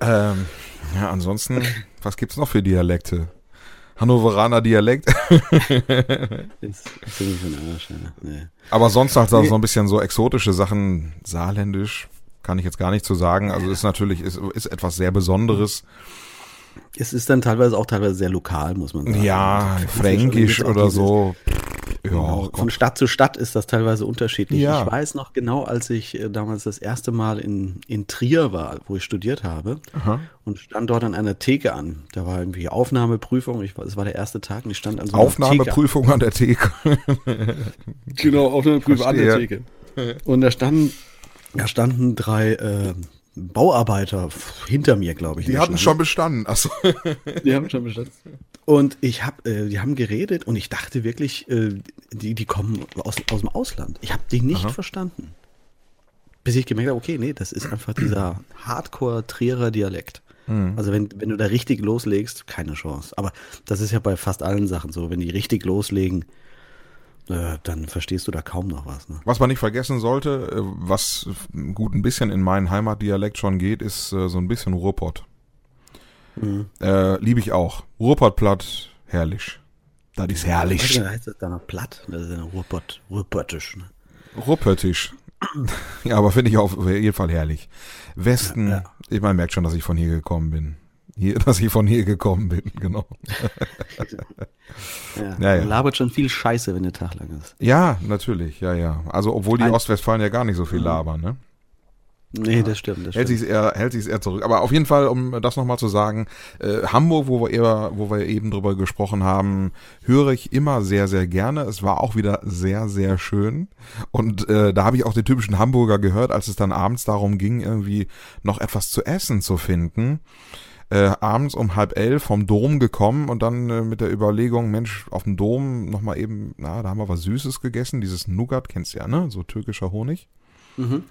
Ja. Ähm, ja, ansonsten, was gibt's noch für Dialekte? Hannoveraner Dialekt. ist, ist Arsch, ja. nee. Aber sonst halt so ein bisschen so exotische Sachen, saarländisch, kann ich jetzt gar nicht zu sagen. Also ist natürlich, ist, ist etwas sehr Besonderes. Es ist dann teilweise auch teilweise sehr lokal, muss man sagen. Ja, also, fränkisch oder so. Ja, genau. Von Stadt zu Stadt ist das teilweise unterschiedlich. Ja. Ich weiß noch genau, als ich äh, damals das erste Mal in, in Trier war, wo ich studiert habe Aha. und stand dort an einer Theke an. Da war irgendwie Aufnahmeprüfung. Ich, es war der erste Tag und ich stand an so einer Aufnahmeprüfung Theke. an der Theke. genau, Aufnahmeprüfung an der Theke. Und da standen, da standen drei äh, Bauarbeiter hinter mir, glaube ich. Die hatten schon bestanden. Achso. Die haben schon bestanden. Und ich habe, äh, die haben geredet und ich dachte wirklich, äh, die, die kommen aus, aus dem Ausland. Ich habe die nicht Aha. verstanden. Bis ich gemerkt habe, okay, nee, das ist einfach dieser Hardcore-Trierer Dialekt. Mhm. Also wenn, wenn du da richtig loslegst, keine Chance. Aber das ist ja bei fast allen Sachen so. Wenn die richtig loslegen, äh, dann verstehst du da kaum noch was. Ne? Was man nicht vergessen sollte, äh, was gut ein bisschen in meinen Heimatdialekt schon geht, ist äh, so ein bisschen Ruhrpott. Mhm. Äh, Liebe ich auch. Ruhrpottplatt, herrlich. Das ist herrlich. Was heißt das dann noch platt? Das ist ja Ruhrpott, Ruhrpottisch. Ne? Ruhrpöttisch. ja, aber finde ich auf jeden Fall herrlich. Westen, ja, ja. ich meine, merkt schon, dass ich von hier gekommen bin. Hier, dass ich von hier gekommen bin, genau. ja, ja, ja. labert schon viel Scheiße, wenn der Tag lang ist. Ja, natürlich, ja, ja. Also, obwohl die Ein Ostwestfalen ja gar nicht so viel mhm. labern, ne? Nee, das stimmt. Das hält sich eher, hält sich eher zurück. Aber auf jeden Fall, um das nochmal zu sagen, äh, Hamburg, wo wir, eher, wo wir eben drüber gesprochen haben, höre ich immer sehr, sehr gerne. Es war auch wieder sehr, sehr schön. Und äh, da habe ich auch den typischen Hamburger gehört, als es dann abends darum ging, irgendwie noch etwas zu essen zu finden. Äh, abends um halb elf vom Dom gekommen und dann äh, mit der Überlegung, Mensch, auf dem Dom nochmal eben, na, da haben wir was Süßes gegessen, dieses Nougat, kennst du ja, ne? So türkischer Honig. Mhm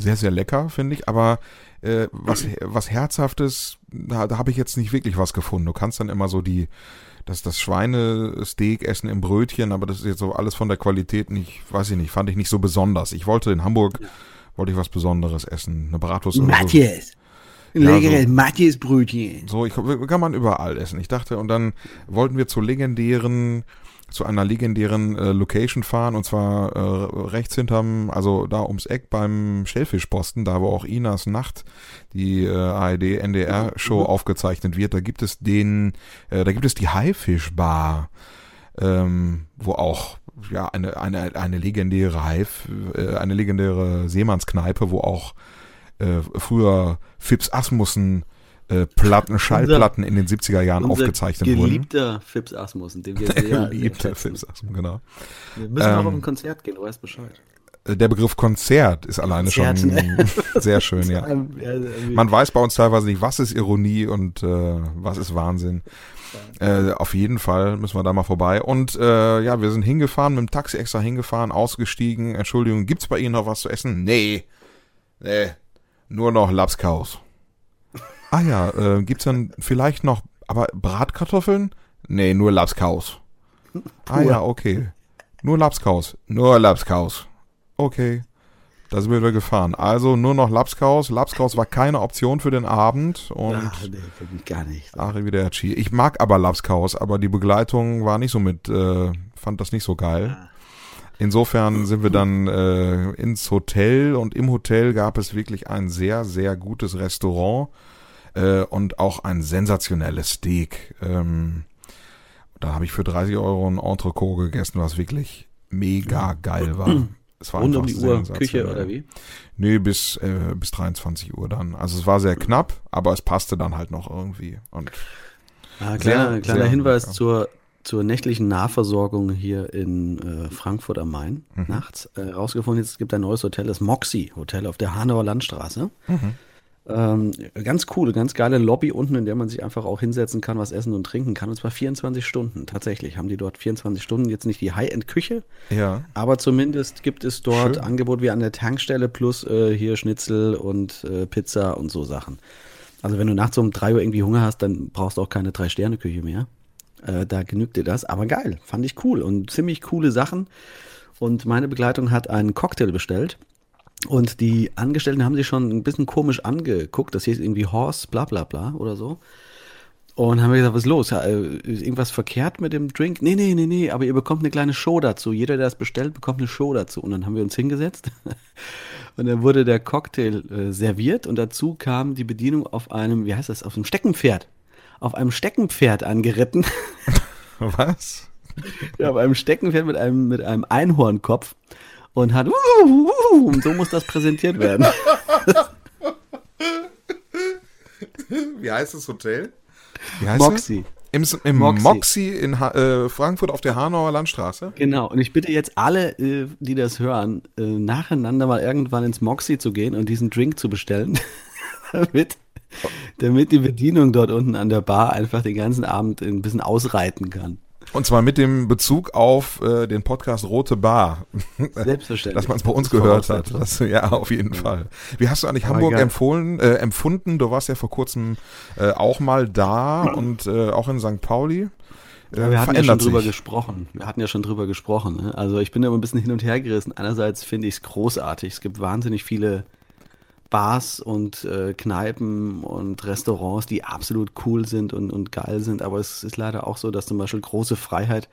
sehr, sehr lecker, finde ich. Aber äh, was, was Herzhaftes, da, da habe ich jetzt nicht wirklich was gefunden. Du kannst dann immer so die, das, das Schweinesteak essen im Brötchen, aber das ist jetzt so alles von der Qualität nicht, weiß ich nicht, fand ich nicht so besonders. Ich wollte in Hamburg, ja. wollte ich was Besonderes essen. Eine Bratwurst oder Matthias. So. Ein ja, leckeres so, Matthias Brötchen. So, ich, kann man überall essen. Ich dachte, und dann wollten wir zu legendären zu einer legendären äh, Location fahren und zwar äh, rechts hinterm, also da ums Eck beim Schellfischposten, da wo auch Inas Nacht, die äh, ARD NDR Show mhm. aufgezeichnet wird, da gibt es den, äh, da gibt es die Haifischbar, ähm, wo auch ja eine eine eine legendäre Haif, äh, eine legendäre Seemannskneipe, wo auch äh, früher Fips Asmussen äh, Platten, Schallplatten in den 70er Jahren aufgezeichnet geliebter wurden. Geliebter Fips Asmussen, den wir sehr Geliebter Fips Asmussen, genau. Wir müssen ähm, auch auf ein Konzert gehen, du weißt Bescheid. Äh, der Begriff Konzert ist alleine Konzert, schon ne? sehr schön, ja. Man weiß bei uns teilweise nicht, was ist Ironie und äh, was ist Wahnsinn. Äh, auf jeden Fall müssen wir da mal vorbei. Und äh, ja, wir sind hingefahren, mit dem Taxi extra hingefahren, ausgestiegen. Entschuldigung, gibt's bei Ihnen noch was zu essen? Nee. Nee. Nur noch Lapskaus. Ah ja, äh, gibt's dann vielleicht noch, aber Bratkartoffeln? Nee, nur Lapskaus. Ah ja, okay. Nur Lapskaus. Nur Lapskaus. Okay. Da sind wir gefahren. Also nur noch Lapskaus. Lapskaus war keine Option für den Abend. Und Ach, nee, gar nicht. Arrivederci. Ich mag aber Lapskaus, aber die Begleitung war nicht so mit, äh, fand das nicht so geil. Ah. Insofern sind wir dann äh, ins Hotel und im Hotel gab es wirklich ein sehr, sehr gutes Restaurant äh, und auch ein sensationelles Steak. Ähm, da habe ich für 30 Euro ein Entrecot gegessen, was wirklich mega geil war. Es war Rund um die Uhr Küche oder wie? Nee, bis, äh, bis 23 Uhr dann. Also es war sehr knapp, aber es passte dann halt noch irgendwie. Und ah, kleiner, sehr, kleiner sehr Hinweis ja. zur, zur nächtlichen Nahversorgung hier in äh, Frankfurt am Main mhm. nachts. Äh, rausgefunden, es gibt ein neues Hotel, das Moxie Hotel auf der Hanauer Landstraße. Mhm. Ähm, ganz cool, ganz geile Lobby unten, in der man sich einfach auch hinsetzen kann, was essen und trinken kann. Und zwar 24 Stunden. Tatsächlich haben die dort 24 Stunden. Jetzt nicht die High-End-Küche, ja. aber zumindest gibt es dort Schön. Angebot wie an der Tankstelle plus äh, hier Schnitzel und äh, Pizza und so Sachen. Also wenn du nachts um 3 Uhr irgendwie Hunger hast, dann brauchst du auch keine Drei-Sterne-Küche mehr. Äh, da genügt dir das. Aber geil, fand ich cool und ziemlich coole Sachen. Und meine Begleitung hat einen Cocktail bestellt und die Angestellten haben sich schon ein bisschen komisch angeguckt. Das hieß irgendwie Horse, bla bla bla oder so. Und haben wir gesagt, was ist los? Äh, ist irgendwas verkehrt mit dem Drink? Nee, nee, nee, nee, aber ihr bekommt eine kleine Show dazu. Jeder, der das bestellt, bekommt eine Show dazu. Und dann haben wir uns hingesetzt. Und dann wurde der Cocktail äh, serviert und dazu kam die Bedienung auf einem, wie heißt das, auf einem Steckenpferd. Auf einem Steckenpferd angeritten. Was? Ja, auf einem Steckenpferd mit einem, mit einem Einhornkopf und hat und so muss das präsentiert werden. Wie heißt das Hotel? Wie heißt Moxie. Im, im Moxie. Moxie, in ha äh, Frankfurt auf der Hanauer Landstraße. Genau, und ich bitte jetzt alle, äh, die das hören, äh, nacheinander mal irgendwann ins Moxie zu gehen und diesen Drink zu bestellen, damit, damit die Bedienung dort unten an der Bar einfach den ganzen Abend ein bisschen ausreiten kann. Und zwar mit dem Bezug auf äh, den Podcast Rote Bar. Selbstverständlich. Dass man es bei uns gehört hat. Das, ja, auf jeden Fall. Wie hast du eigentlich Aber Hamburg empfohlen, äh, empfunden? Du warst ja vor kurzem äh, auch mal da und äh, auch in St. Pauli. Ja, wir hatten ja schon drüber gesprochen. Wir hatten ja schon drüber gesprochen. Ne? Also ich bin da immer ein bisschen hin und her gerissen. Einerseits finde ich es großartig. Es gibt wahnsinnig viele Bars und äh, Kneipen und Restaurants, die absolut cool sind und, und geil sind. Aber es ist leider auch so, dass zum Beispiel große Freiheit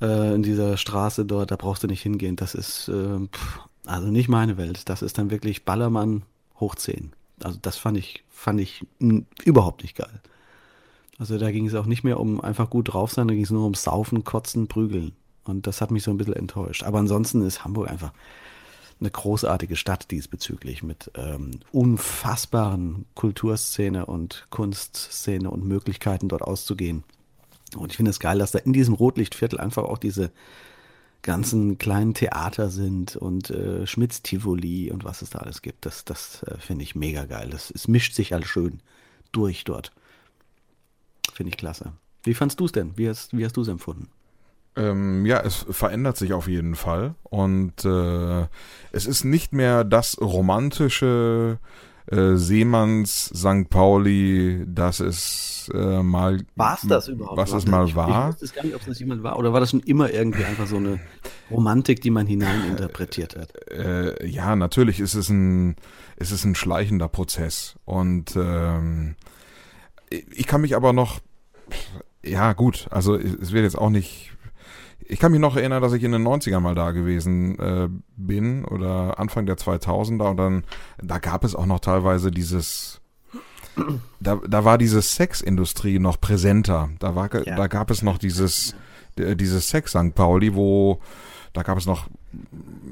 äh, in dieser Straße dort, da brauchst du nicht hingehen. Das ist äh, pff, also nicht meine Welt. Das ist dann wirklich Ballermann hoch 10. Also das fand ich, fand ich überhaupt nicht geil. Also da ging es auch nicht mehr um einfach gut drauf sein, da ging es nur um Saufen, Kotzen, Prügeln. Und das hat mich so ein bisschen enttäuscht. Aber ansonsten ist Hamburg einfach eine großartige Stadt diesbezüglich mit ähm, unfassbaren Kulturszene und Kunstszene und Möglichkeiten dort auszugehen. Und ich finde es geil, dass da in diesem Rotlichtviertel einfach auch diese ganzen kleinen Theater sind und äh, Schmitz Tivoli und was es da alles gibt. Das, das äh, finde ich mega geil. Das, es mischt sich alles schön durch dort. Finde ich klasse. Wie fandst du es denn? Wie hast, wie hast du es empfunden? Ähm, ja, es verändert sich auf jeden Fall. Und äh, es ist nicht mehr das romantische äh, Seemanns St. Pauli, das es äh, mal. War es das überhaupt? Was es mal war? Ich wusste gar nicht, ob es das jemand war. Oder war das schon immer irgendwie einfach so eine Romantik, die man hineininterpretiert hat? Äh, ja, natürlich ist es ein, ist es ein schleichender Prozess. Und ähm, ich kann mich aber noch, ja gut, also es wird jetzt auch nicht ich kann mich noch erinnern, dass ich in den 90ern mal da gewesen äh, bin oder Anfang der 2000er und dann, da gab es auch noch teilweise dieses, da, da war diese Sexindustrie noch präsenter. Da war, ja. da gab es noch dieses, dieses Sex St. Pauli, wo, da gab es noch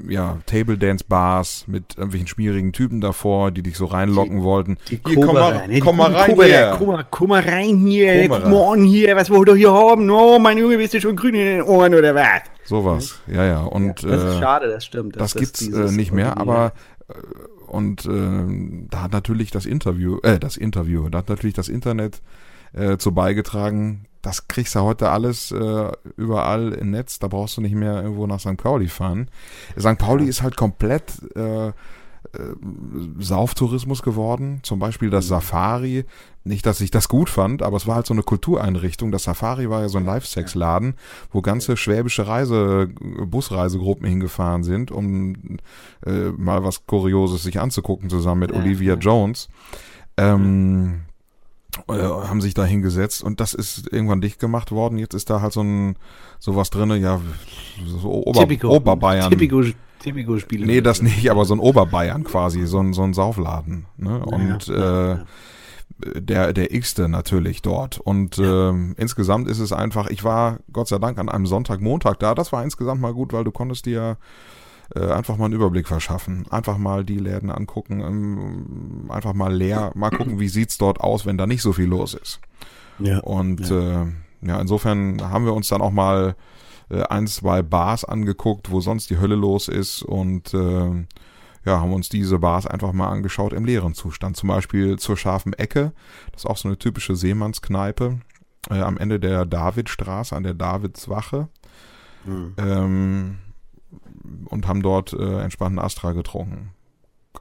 ja, Table Dance Bars mit irgendwelchen schmierigen Typen davor, die dich so reinlocken die, wollten. Die hier, komm mal, rein, komm mal rein hier. Komm komm mal rein hier, komm morgen hier, was wollt ihr hier haben? Oh, mein Junge, bist du schon grün in den Ohren oder was? Sowas, ja, ja. Und, ja, das ist äh, schade, das stimmt. Das, das gibt's äh, nicht mehr, aber äh, und äh, da hat natürlich das Interview, äh, das Interview, da hat natürlich das Internet äh, zu beigetragen, das kriegst du heute alles äh, überall im Netz. Da brauchst du nicht mehr irgendwo nach St. Pauli fahren. St. Pauli ist halt komplett äh, äh, Sauftourismus geworden. Zum Beispiel das mhm. Safari. Nicht, dass ich das gut fand, aber es war halt so eine Kultureinrichtung. Das Safari war ja so ein Live-Sex-Laden, wo ganze schwäbische Reise, Busreisegruppen hingefahren sind, um äh, mal was Kurioses sich anzugucken, zusammen mit Olivia Jones. Ähm, äh, haben sich da hingesetzt und das ist irgendwann dicht gemacht worden. Jetzt ist da halt so ein sowas drinne, ja, so Ober, Typico, Oberbayern. Typico, Typico Spiele. Nee, das nicht, aber so ein Oberbayern quasi, so ein, so ein Saufladen. Ne? Und ja, äh, der, der x-te natürlich dort. Und ja. äh, insgesamt ist es einfach, ich war Gott sei Dank an einem Sonntag, Montag da. Das war insgesamt mal gut, weil du konntest dir äh, einfach mal einen Überblick verschaffen. Einfach mal die Läden angucken, ähm, einfach mal leer, mal gucken, wie sieht's dort aus, wenn da nicht so viel los ist. Ja. Und ja, äh, ja insofern haben wir uns dann auch mal äh, ein, zwei Bars angeguckt, wo sonst die Hölle los ist und äh, ja, haben uns diese Bars einfach mal angeschaut im leeren Zustand. Zum Beispiel zur scharfen Ecke. Das ist auch so eine typische Seemannskneipe. Äh, am Ende der Davidstraße, an der Davidswache. Mhm. Ähm, und haben dort äh, entspannten Astra getrunken.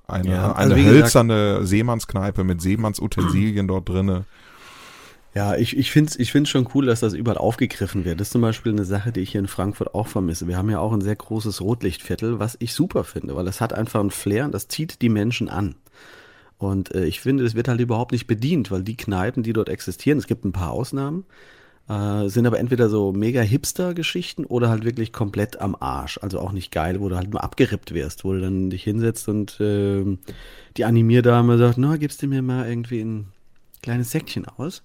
Eine, ja, also eine hölzerne gesagt, Seemannskneipe mit Seemannsutensilien dort drinne. Ja, ich, ich finde es ich find's schon cool, dass das überall aufgegriffen wird. Das ist zum Beispiel eine Sache, die ich hier in Frankfurt auch vermisse. Wir haben ja auch ein sehr großes Rotlichtviertel, was ich super finde, weil es hat einfach ein Flair und das zieht die Menschen an. Und äh, ich finde, es wird halt überhaupt nicht bedient, weil die Kneipen, die dort existieren, es gibt ein paar Ausnahmen, äh, sind aber entweder so mega Hipster-Geschichten oder halt wirklich komplett am Arsch. Also auch nicht geil, wo du halt nur abgerippt wirst, wo du dann dich hinsetzt und äh, die Animierdame sagt, na, gibst du mir mal irgendwie ein kleines Säckchen aus?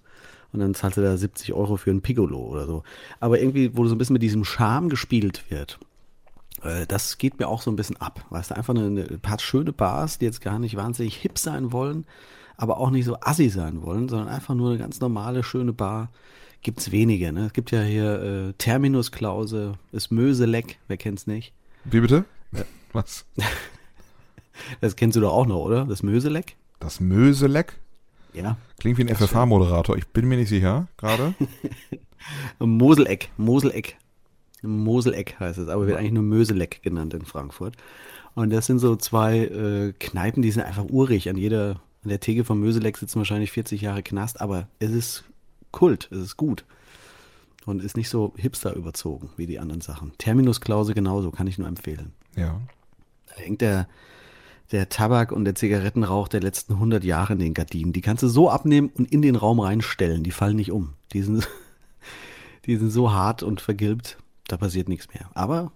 Und dann zahlst du da 70 Euro für ein Piccolo oder so. Aber irgendwie, wo so ein bisschen mit diesem Charme gespielt wird. Äh, das geht mir auch so ein bisschen ab. Weißt du, einfach eine, eine paar schöne Bars, die jetzt gar nicht wahnsinnig hip sein wollen, aber auch nicht so assi sein wollen, sondern einfach nur eine ganz normale, schöne Bar, gibt es wenige. Ne? Es gibt ja hier äh, Terminusklause, ist Möseleck, wer kennt's nicht? Wie bitte? Ja. Was? Das kennst du doch auch noch, oder? Das Möseleck? Das Möseleck? Ja. Klingt wie ein FFH-Moderator. Ich bin mir nicht sicher gerade. Moseleck, Moseleck. Moseleck heißt es, aber wird eigentlich nur Möseleck genannt in Frankfurt. Und das sind so zwei äh, Kneipen, die sind einfach urig. An jeder, an der Theke von Möseleck sitzen wahrscheinlich 40 Jahre Knast, aber es ist Kult, es ist gut. Und ist nicht so hipster überzogen wie die anderen Sachen. Terminus Klause genauso, kann ich nur empfehlen. Ja. Da hängt der, der Tabak und der Zigarettenrauch der letzten 100 Jahre in den Gardinen. Die kannst du so abnehmen und in den Raum reinstellen. Die fallen nicht um. Die sind, die sind so hart und vergilbt, da passiert nichts mehr. Aber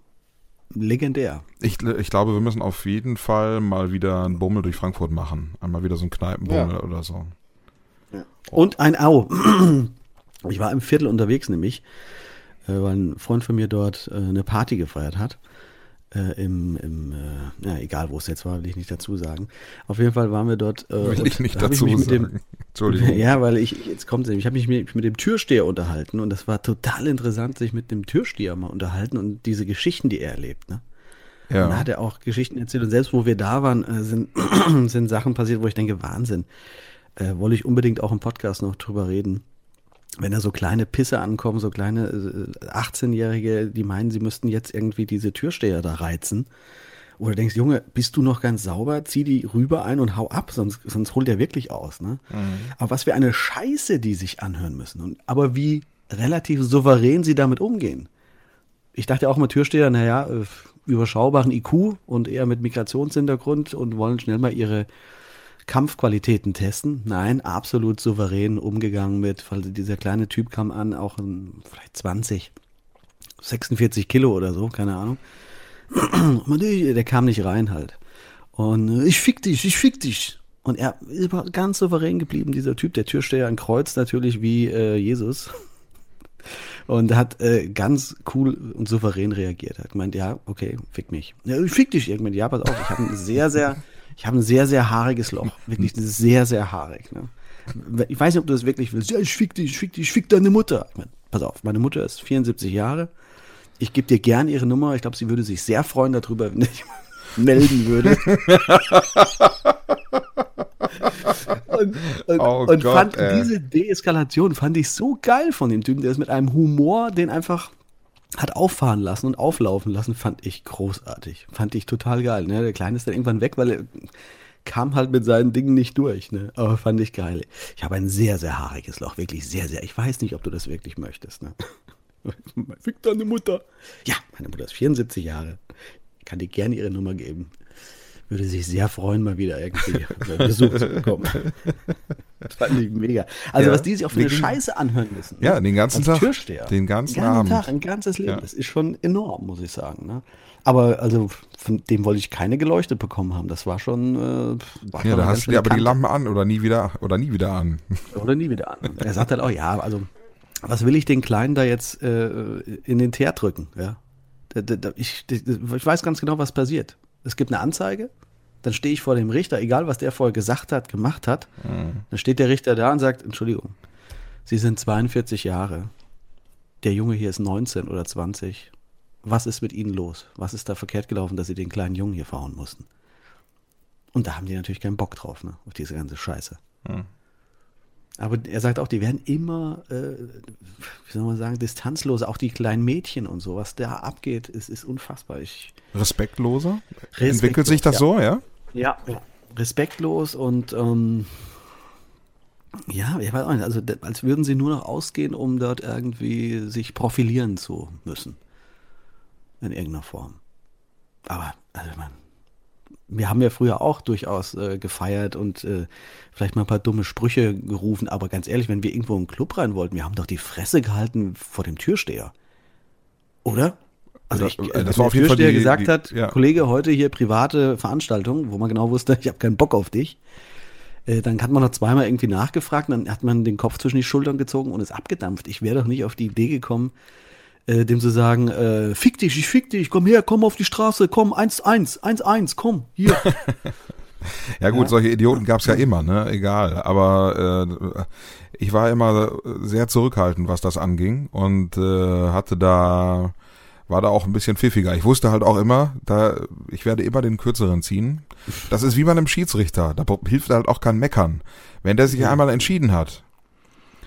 legendär. Ich, ich glaube, wir müssen auf jeden Fall mal wieder einen Bummel durch Frankfurt machen. Einmal wieder so ein Kneipenbummel Ja. oder so. Und ein Au. Ich war im Viertel unterwegs, nämlich, äh, weil ein Freund von mir dort äh, eine Party gefeiert hat. Äh, Im, im äh, ja, egal wo es jetzt war, will ich nicht dazu sagen. Auf jeden Fall waren wir dort. Äh, Will ich nicht dazu mich mit dem, sagen. Entschuldigung. Ja, weil ich, jetzt kommt es, ich habe mich mit, mit dem Türsteher unterhalten und das war total interessant, sich mit dem Türsteher mal unterhalten und diese Geschichten, die er erlebt. Ne? Und da Ja. hat er auch Geschichten erzählt und selbst wo wir da waren, äh, sind, sind Sachen passiert, wo ich denke, Wahnsinn. Äh, wollte ich unbedingt auch im Podcast noch drüber reden. Wenn da so kleine Pisse ankommen, so kleine äh, 18-Jährige, die meinen, sie müssten jetzt irgendwie diese Türsteher da reizen. Oder denkst, Junge, bist du noch ganz sauber? Zieh die rüber ein und hau ab, sonst, sonst holt der wirklich aus. Ne? Aber was für eine Scheiße, die sich anhören müssen. Und, aber wie relativ souverän sie damit umgehen. Ich dachte auch mal Türsteher, naja, äh, überschaubaren IQ und eher mit Migrationshintergrund und wollen schnell mal ihre Kampfqualitäten testen. Nein, absolut souverän umgegangen mit, weil dieser kleine Typ kam an, auch vielleicht 20, 46 Kilo oder so, keine Ahnung. Der kam nicht rein halt. Und äh, ich fick dich, ich fick dich. Und er ist ganz souverän geblieben, dieser Typ, der Türsteher, ein Kreuz natürlich wie äh, Jesus. Und hat äh, ganz cool und souverän reagiert. Hat gemeint, ja, okay, fick mich. Ja, ich fick dich irgendwann. Ja, pass auf, ich habe ein sehr, sehr, ich habe ein sehr, sehr haariges Loch. Wirklich, sehr, sehr haarig. Ne? Ich weiß nicht, ob du das wirklich willst. Ja, ich fick dich, ich fick dich, ich fick deine Mutter. Ich mein, pass auf, meine Mutter ist 74 Jahre. Ich gebe dir gern ihre Nummer. Ich glaube, sie würde sich sehr freuen darüber, wenn ich melden würde. und und, Oh und Gott, fand ey. diese Deeskalation fand ich so geil von dem Typen, der ist mit einem Humor, den einfach hat auffahren lassen und auflaufen lassen, fand ich großartig. Fand ich total geil. Ne? Der Kleine ist dann irgendwann weg, weil er kam halt mit seinen Dingen nicht durch. Ne? Aber fand ich geil. Ich habe ein sehr, sehr haariges Loch. Wirklich sehr, sehr. Ich weiß nicht, ob du das wirklich möchtest. Ne? Fick deine Mutter. Ja, meine Mutter ist 74 Jahre. Kann dir gerne ihre Nummer geben. Würde sich sehr freuen, mal wieder irgendwie Besuch zu bekommen. Das fand ich mega. Also, Ja, was die sich für eine Scheiße anhören müssen. ne? Ja, den ganzen Tag. Türsteher. Den ganzen Den ganzen Abend. Tag, ein ganzes Leben. Ja. Das ist schon enorm, muss ich sagen. Ne? Aber also von dem wollte ich keine geleuchtet bekommen haben. Das war schon. Äh, war Ja, schon da hast du dir aber die. Lampen an oder nie wieder oder nie wieder an. Oder nie wieder an. Er sagt halt auch, ja, also was will ich den Kleinen da jetzt äh, in den Teer drücken? Ja? Ich, ich weiß ganz genau, was passiert. Es gibt eine Anzeige, dann stehe ich vor dem Richter, egal was der vorher gesagt hat, gemacht hat. Dann steht der Richter da und sagt, Entschuldigung, Sie sind 42 Jahre. Der Junge hier ist 19 oder 20. Was ist mit Ihnen los? Was ist da verkehrt gelaufen, dass Sie den kleinen Jungen hier verhauen mussten? Und da haben die natürlich keinen Bock drauf, ne? Auf diese ganze Scheiße. Aber er sagt auch, die werden immer, äh, wie soll man sagen, distanzloser. Auch die kleinen Mädchen und so, was da abgeht, ist, ist unfassbar. Ich, Respektloser? Respektlos, Entwickelt sich das ja. so, ja? ja, respektlos und ähm, ja, ich weiß auch nicht, also als würden sie nur noch ausgehen, um dort irgendwie sich profilieren zu müssen. In irgendeiner Form. Aber, also man, wir haben ja früher auch durchaus äh, gefeiert und äh, vielleicht mal ein paar dumme Sprüche gerufen, aber ganz ehrlich, wenn wir irgendwo in einen Club rein wollten, wir haben doch die Fresse gehalten vor dem Türsteher. Oder? Also Das- ich, äh, das war auf der jeden Fall Türsteher die- gesagt die- hat, ja. Kollege, heute hier private Veranstaltung, wo man genau wusste, ich habe keinen Bock auf dich. Äh, Dann hat man noch zweimal irgendwie nachgefragt, dann hat man den Kopf zwischen die Schultern gezogen und ist abgedampft. Ich wäre doch nicht auf die Idee gekommen, äh, dem zu sagen, äh, fick dich, ich fick dich, komm her, komm auf die Straße, komm, 1-1, 1-1, komm, hier. Ja gut, solche Idioten gab's ja immer, ne? Egal. Aber äh, ich war immer sehr zurückhaltend, was das anging und äh, hatte da war da auch ein bisschen pfiffiger. Ich wusste halt auch immer, da ich werde immer den kürzeren ziehen. Das ist wie bei einem Schiedsrichter. Da hilft halt auch kein Meckern. Wenn der sich ja. einmal entschieden hat,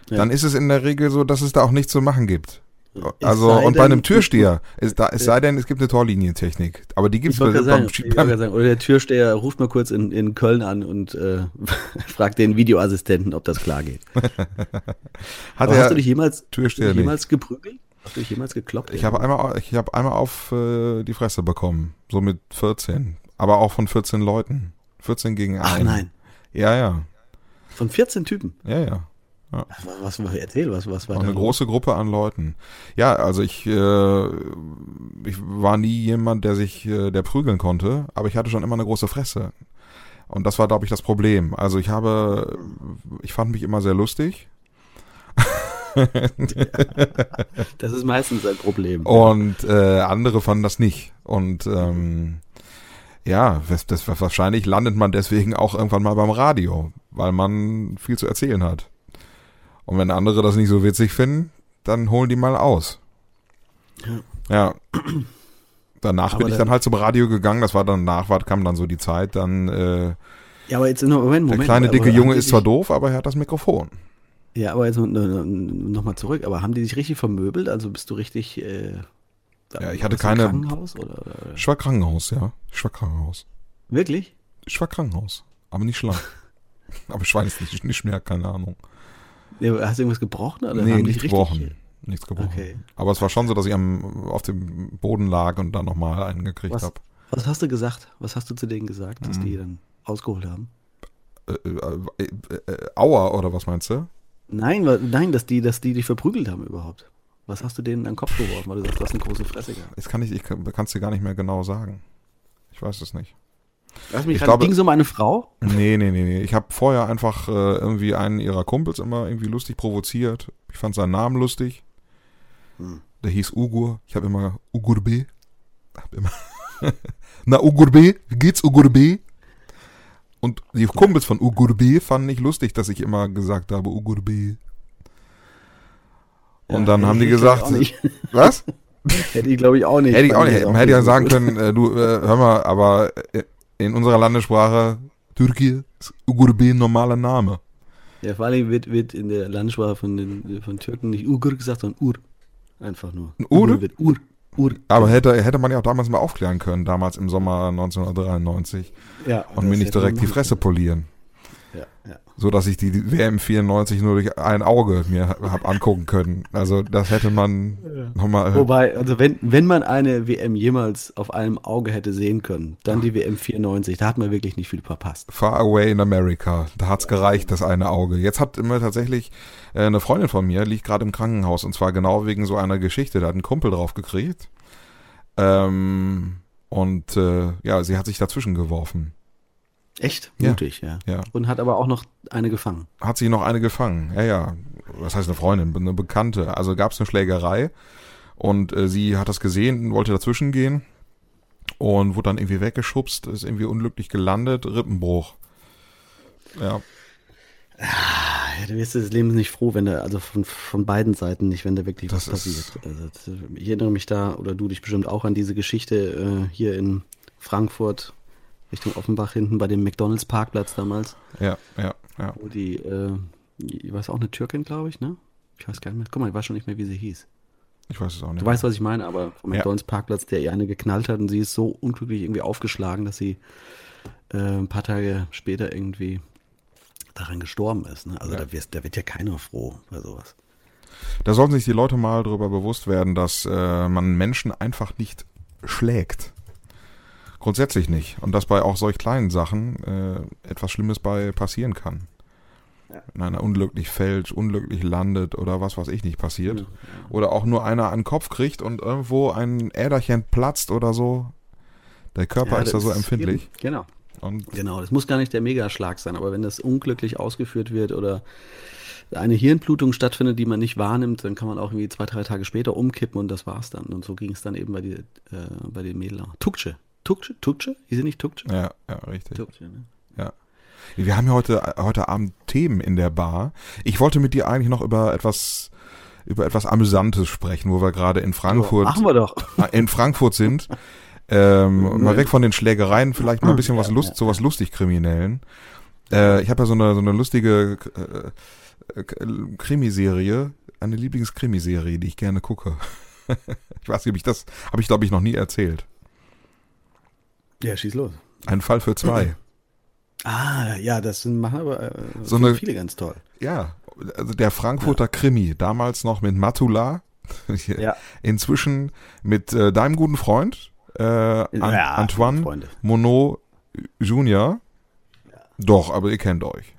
ja. dann ist es in der Regel so, dass es da auch nichts zu machen gibt. Also und bei einem Türsteher, es, da, es sei denn, es gibt eine Torlinientechnik, aber die gibt es sagen, beim sagen, Oder der Türsteher ruft mal kurz in, in Köln an und äh, fragt den Videoassistenten, ob das klar geht. Hat er, hast du dich jemals, Türsteher jemals geprügelt? Hast du dich jemals gekloppt? Ich habe einmal, ich habe einmal auf äh, die Fresse bekommen, so mit 14, aber auch von 14 Leuten, 14 gegen 1. Ach nein. Ja, ja. Von 14 Typen? Ja, ja. Ja. Was, was, erzähl, was, was war Eine da große Gruppe an Leuten. Ja, also ich, äh, ich war nie jemand, der sich, äh, der prügeln konnte, aber ich hatte schon immer eine große Fresse. Und das war, glaube ich, das Problem. Also ich habe, ich fand mich immer sehr lustig. das ist meistens ein Problem. Und äh, andere fanden das nicht. Und ähm, ja, das, das, wahrscheinlich landet man deswegen auch irgendwann mal beim Radio, weil man viel zu erzählen hat. Und wenn andere das nicht so witzig finden, dann holen die mal aus. Ja. ja. Danach aber bin ich dann halt zum Radio gegangen, das war dann nach, kam dann so die Zeit, dann äh, Ja, aber jetzt Moment, Moment. Der kleine dicke Junge ist zwar doof, aber er hat das Mikrofon. Ja, aber jetzt nochmal zurück, aber haben die sich richtig vermöbelt? Also bist du richtig äh, Ja, ich hatte keine Krankenhaus oder, oder? Ich war Krankenhaus, ja. Ich war Krankenhaus. Wirklich? Ich war Krankenhaus, aber nicht schlank. aber Schwein ist nicht, nicht mehr, keine Ahnung. Hast du irgendwas gebrochen? Oder nee, nichts gebrochen. Nichts gebrochen. Okay. Aber es war schon so, dass ich am, auf dem Boden lag und dann nochmal einen gekriegt habe. Was hast du gesagt? Was hast du zu denen gesagt, dass mhm. die dann ausgeholt haben? Äh, äh, äh, äh, Aua, oder was meinst du? Nein, nein, dass die, dass die dich verprügelt haben überhaupt. Was hast du denen an den Kopf geworfen, weil du sagst, du hast eine große Fresse gehabt? Das kann ich, ich kann es dir gar nicht mehr genau sagen. Ich weiß es nicht. Lass mich ging es um eine Frau? Nee, nee, nee, nee. Ich habe vorher einfach äh, irgendwie einen ihrer Kumpels immer irgendwie lustig provoziert. Ich fand seinen Namen lustig. Hm. Der hieß Ugur. Ich habe immer Ugur B. Hab immer Na, Ugur B, wie geht's, Ugur B? Und die Kumpels von Ugur B fanden nicht lustig, dass ich immer gesagt habe, Ugur B. Und ja, dann haben die gesagt, was? Hätte ich glaube ich auch nicht. Hätte ich auch nicht. Man hätte ja sagen können, äh, du, äh, hör mal, aber äh, in unserer Landessprache Türkei ist Ugur B ein normaler Name. Ja, vor allem wird, wird in der Landessprache von den von Türken nicht Ugur gesagt, sondern Ur. Einfach nur. Ein Ur? Ugur wird Ur. Ur. Aber hätte, hätte man ja auch damals mal aufklären können, damals im Sommer 1993. Ja. Und mir nicht direkt die Fresse polieren. Ja, ja so dass ich die WM 94 nur durch ein Auge mir habe angucken können. Also das hätte man ja. nochmal. Wobei, also wenn, wenn man eine WM jemals auf einem Auge hätte sehen können, dann die WM 94, da hat man wirklich nicht viel verpasst. Far Away in America, da hat's gereicht, das eine Auge. Jetzt hat immer tatsächlich äh, eine Freundin von mir, liegt gerade im Krankenhaus und zwar genau wegen so einer Geschichte, da hat ein Kumpel drauf gekriegt. Ähm, und äh, ja, sie hat sich dazwischen geworfen. Echt? Mutig, ja. ja. Und hat aber auch noch eine gefangen. Hat sie noch eine gefangen, ja, ja. Was heißt eine Freundin? Eine Bekannte. Also gab es eine Schlägerei und äh, sie hat das gesehen, wollte dazwischen gehen und wurde dann irgendwie weggeschubst, ist irgendwie unglücklich gelandet, Rippenbruch. Ja. Ah, du wirst des Lebens nicht froh, wenn da, also von, von beiden Seiten nicht, wenn da wirklich das was passiert. Also, ich erinnere mich da, oder du dich bestimmt auch an diese Geschichte äh, hier in Frankfurt, Richtung Offenbach hinten bei dem McDonalds Parkplatz damals. Ja, ja, ja. Wo die, äh, ich weiß auch eine Türkin, glaube ich, ne? Ich weiß gar nicht mehr. Guck mal, ich weiß schon nicht mehr, wie sie hieß. Ich weiß es auch nicht. Du weißt, was ich meine, aber vom McDonalds Parkplatz, der ihr eine geknallt hat und sie ist so unglücklich irgendwie aufgeschlagen, dass sie äh, ein paar Tage später irgendwie daran gestorben ist. Ne? Also ja. da, wirst, da wird ja keiner froh bei sowas. Da sollten sich die Leute mal darüber bewusst werden, dass äh, man Menschen einfach nicht schlägt. Grundsätzlich nicht. Und dass bei auch solch kleinen Sachen äh, etwas Schlimmes bei passieren kann. Ja. Wenn einer unglücklich fällt, unglücklich landet oder was weiß ich nicht passiert. Ja, ja. Oder auch nur einer an den Kopf kriegt und irgendwo ein Äderchen platzt oder so. Der Körper ist da so empfindlich. Eben, genau. Und genau, das muss gar nicht der Megaschlag sein, aber wenn das unglücklich ausgeführt wird oder eine Hirnblutung stattfindet, die man nicht wahrnimmt, dann kann man auch irgendwie zwei, drei Tage später umkippen und das war's dann. Und so ging es dann eben bei, die, äh, bei den Mädels. Tukce, Tukce? Tukce? Ist sie nicht Tukce? Ja, ja, richtig. Tukce, ne? Ja. Wir haben ja heute, heute Abend Themen in der Bar. Ich wollte mit dir eigentlich noch über etwas über etwas Amüsantes sprechen, wo wir gerade in Frankfurt, machen wir doch. in Frankfurt sind. Ähm, mal weg von den Schlägereien, vielleicht mal ein bisschen was Lust, sowas lustig Kriminellen. Äh, ich habe ja so eine so eine lustige äh, äh, Krimiserie, eine Lieblingskrimiserie, die ich gerne gucke. ich weiß nicht, ob ich das habe ich glaube ich noch nie erzählt. Ja, schieß los. Ein Fall für zwei. Ah, ja, das machen aber äh, So eine- viele ganz toll. Ja, also der Frankfurter Krimi, damals noch mit Matula, Ja. inzwischen mit äh, deinem guten Freund äh, An Ja, Antoine Freunde. Monod Junior. Doch, aber ihr kennt euch.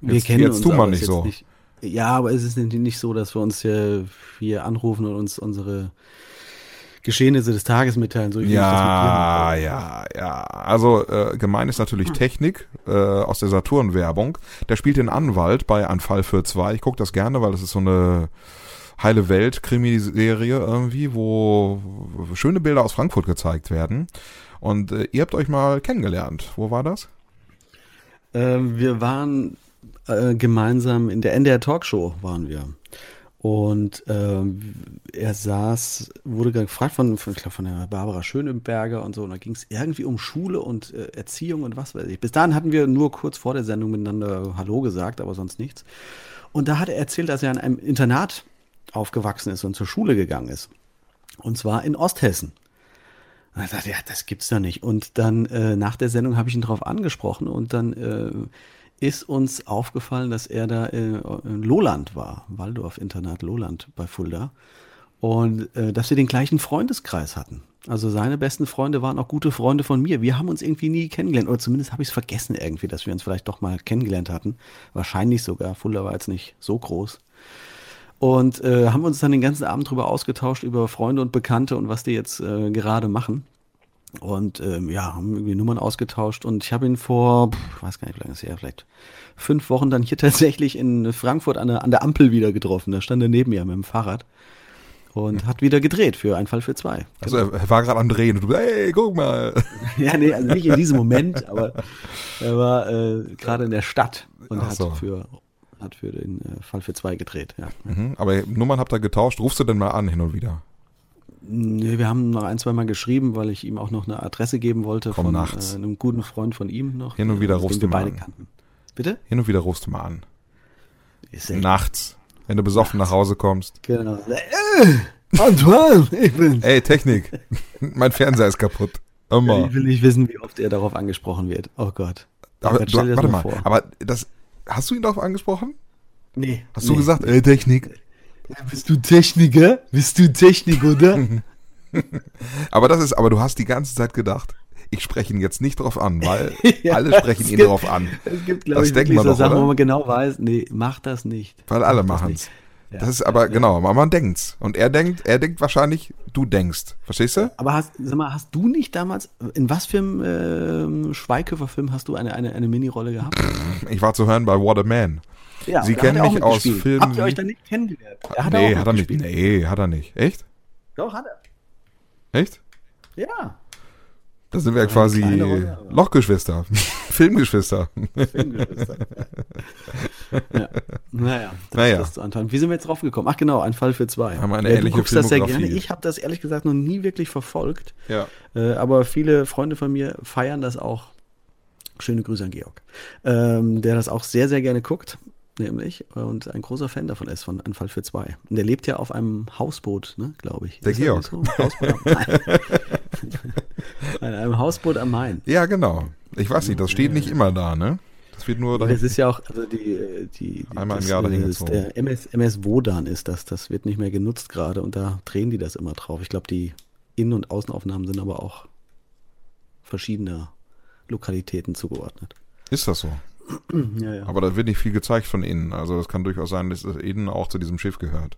Wir Jetzt- kennen jetzt uns, tu mal aber nicht so. Nicht, ja, aber es ist nicht- nicht so, dass wir uns hier, hier anrufen und uns unsere Geschehnisse des Tages mitteilen. So Ja, mit ja, ja. Also äh, gemein ist natürlich Technik äh, aus der Saturn-Werbung. Der spielt den Anwalt bei Ein Fall für zwei. Ich gucke das gerne, weil das ist so eine heile Welt-Krimiserie irgendwie, wo schöne Bilder aus Frankfurt gezeigt werden. Und äh, ihr habt euch mal kennengelernt. Wo war das? Ähm, wir waren äh, gemeinsam in der NDR Talkshow waren wir. Und ähm, er saß, wurde gefragt von, von, ich glaube, von der Barbara Schöneberger und so. Und da ging es irgendwie um Schule und äh, Erziehung und was weiß ich. Bis dahin hatten wir nur kurz vor der Sendung miteinander Hallo gesagt, aber sonst nichts. Und da hat er erzählt, dass er in einem Internat aufgewachsen ist und zur Schule gegangen ist. Und zwar in Osthessen. Und er sagte, ja, das gibt's doch nicht. Und dann äh, nach der Sendung habe ich ihn darauf angesprochen und dann äh, ist uns aufgefallen, dass er da äh, in Lohland war, Waldorf Internat Lohland bei Fulda. Und äh, dass wir den gleichen Freundeskreis hatten. Also seine besten Freunde waren auch gute Freunde von mir. Wir haben uns irgendwie nie kennengelernt. Oder zumindest habe ich es vergessen irgendwie, dass wir uns vielleicht doch mal kennengelernt hatten. Wahrscheinlich sogar. Fulda war jetzt nicht so groß. Und äh, haben uns dann den ganzen Abend drüber ausgetauscht, über Freunde und Bekannte und was die jetzt äh, gerade machen. Und ähm, ja, haben irgendwie Nummern ausgetauscht und ich habe ihn vor, ich weiß gar nicht, wie lange es her, vielleicht fünf Wochen dann hier tatsächlich in Frankfurt an der, an der Ampel wieder getroffen. Da stand er neben mir mit dem Fahrrad und hat wieder gedreht für ein Fall für zwei. Also er, er war gerade am Drehen und du, hey, guck mal. Ja, nee, also nicht in diesem Moment, aber er war äh, gerade in der Stadt und Ach hat so. für hat für den äh, Fall für zwei gedreht. Ja. Mhm, aber Nummern habt ihr getauscht. Rufst du denn mal an hin und wieder? Nee, wir haben noch ein, zwei Mal geschrieben, weil ich ihm auch noch eine Adresse geben wollte Komm von nachts. Äh, einem guten Freund von ihm noch. Hin und wieder äh, rufst den du mal an. kannten. Bitte? Hin und wieder rufst du mal an. Nachts. Wenn du besoffen nach Hause kommst. Genau. Äh, Antoine, ich bin. Ey, Technik. mein Fernseher ist kaputt. Immer. Ich will nicht wissen, wie oft er darauf angesprochen wird. Oh Gott. Aber, Jetzt du, warte mal, vor. aber das, hast du ihn darauf angesprochen? Nee. Hast du gesagt, ey, Technik? Bist du Techniker? Bist du Technik, oder? Aber das ist, aber du hast die ganze Zeit gedacht, ich spreche ihn jetzt nicht drauf an, weil Ja, alle sprechen es ihn gibt- drauf an. Es gibt, glaube Das ich, man so doch, Sachen, oder? wo man genau weiß, nee, mach das nicht. Weil alle Mach machen's. nicht. Ja, Das ist aber, genau, aber man denkt's. Und er denkt, er denkt wahrscheinlich, du denkst. Verstehst du? Aber hast, sag mal, hast du nicht damals, in was für einem ähm, Schweighöfer-Film hast du eine, eine, eine Minirolle gehabt? Ich war zu hören bei What a Man. Ja, Sie da kennen hat mich aus. Filmen Habt ihr euch dann nicht kennengelernt? Er nee, auch hat er nicht. Nee, hat er nicht. Echt? Doch, hat er. Echt? Ja. Da sind wir quasi kleine Rolle, aber- Lochgeschwister. Filmgeschwister. Filmgeschwister. ja. Naja, das Naja. ist das Anton. Wie sind wir jetzt drauf gekommen? Ach genau, ein Fall für zwei. Haben eine ja, du guckst das sehr gerne. Ich habe das ehrlich gesagt noch nie wirklich verfolgt. Ja. Äh, aber viele Freunde von mir feiern das auch. Schöne Grüße an Georg, ähm, der das auch sehr, sehr gerne guckt, nämlich, und ein großer Fan davon ist, von Ein Fall für zwei. Und der lebt ja auf einem Hausboot, ne, glaube ich. Der Ist Georg. So? An einem Hausboot am Main. Ja, genau. Ich weiß nicht, das steht nicht immer da, ne? Das wird nur Das da. ist ja auch, also die, äh, die, die Einmal im das, Jahr dahin äh, ist gezogen. der MS, MS Wodan ist das, das wird nicht mehr genutzt gerade und da drehen die das immer drauf. Ich glaube, die Innen- und Außenaufnahmen sind aber auch verschiedener Lokalitäten zugeordnet. Ist das so? Ja, ja. Aber da wird nicht viel gezeigt von innen. Also es kann durchaus sein, dass das innen auch zu diesem Schiff gehört.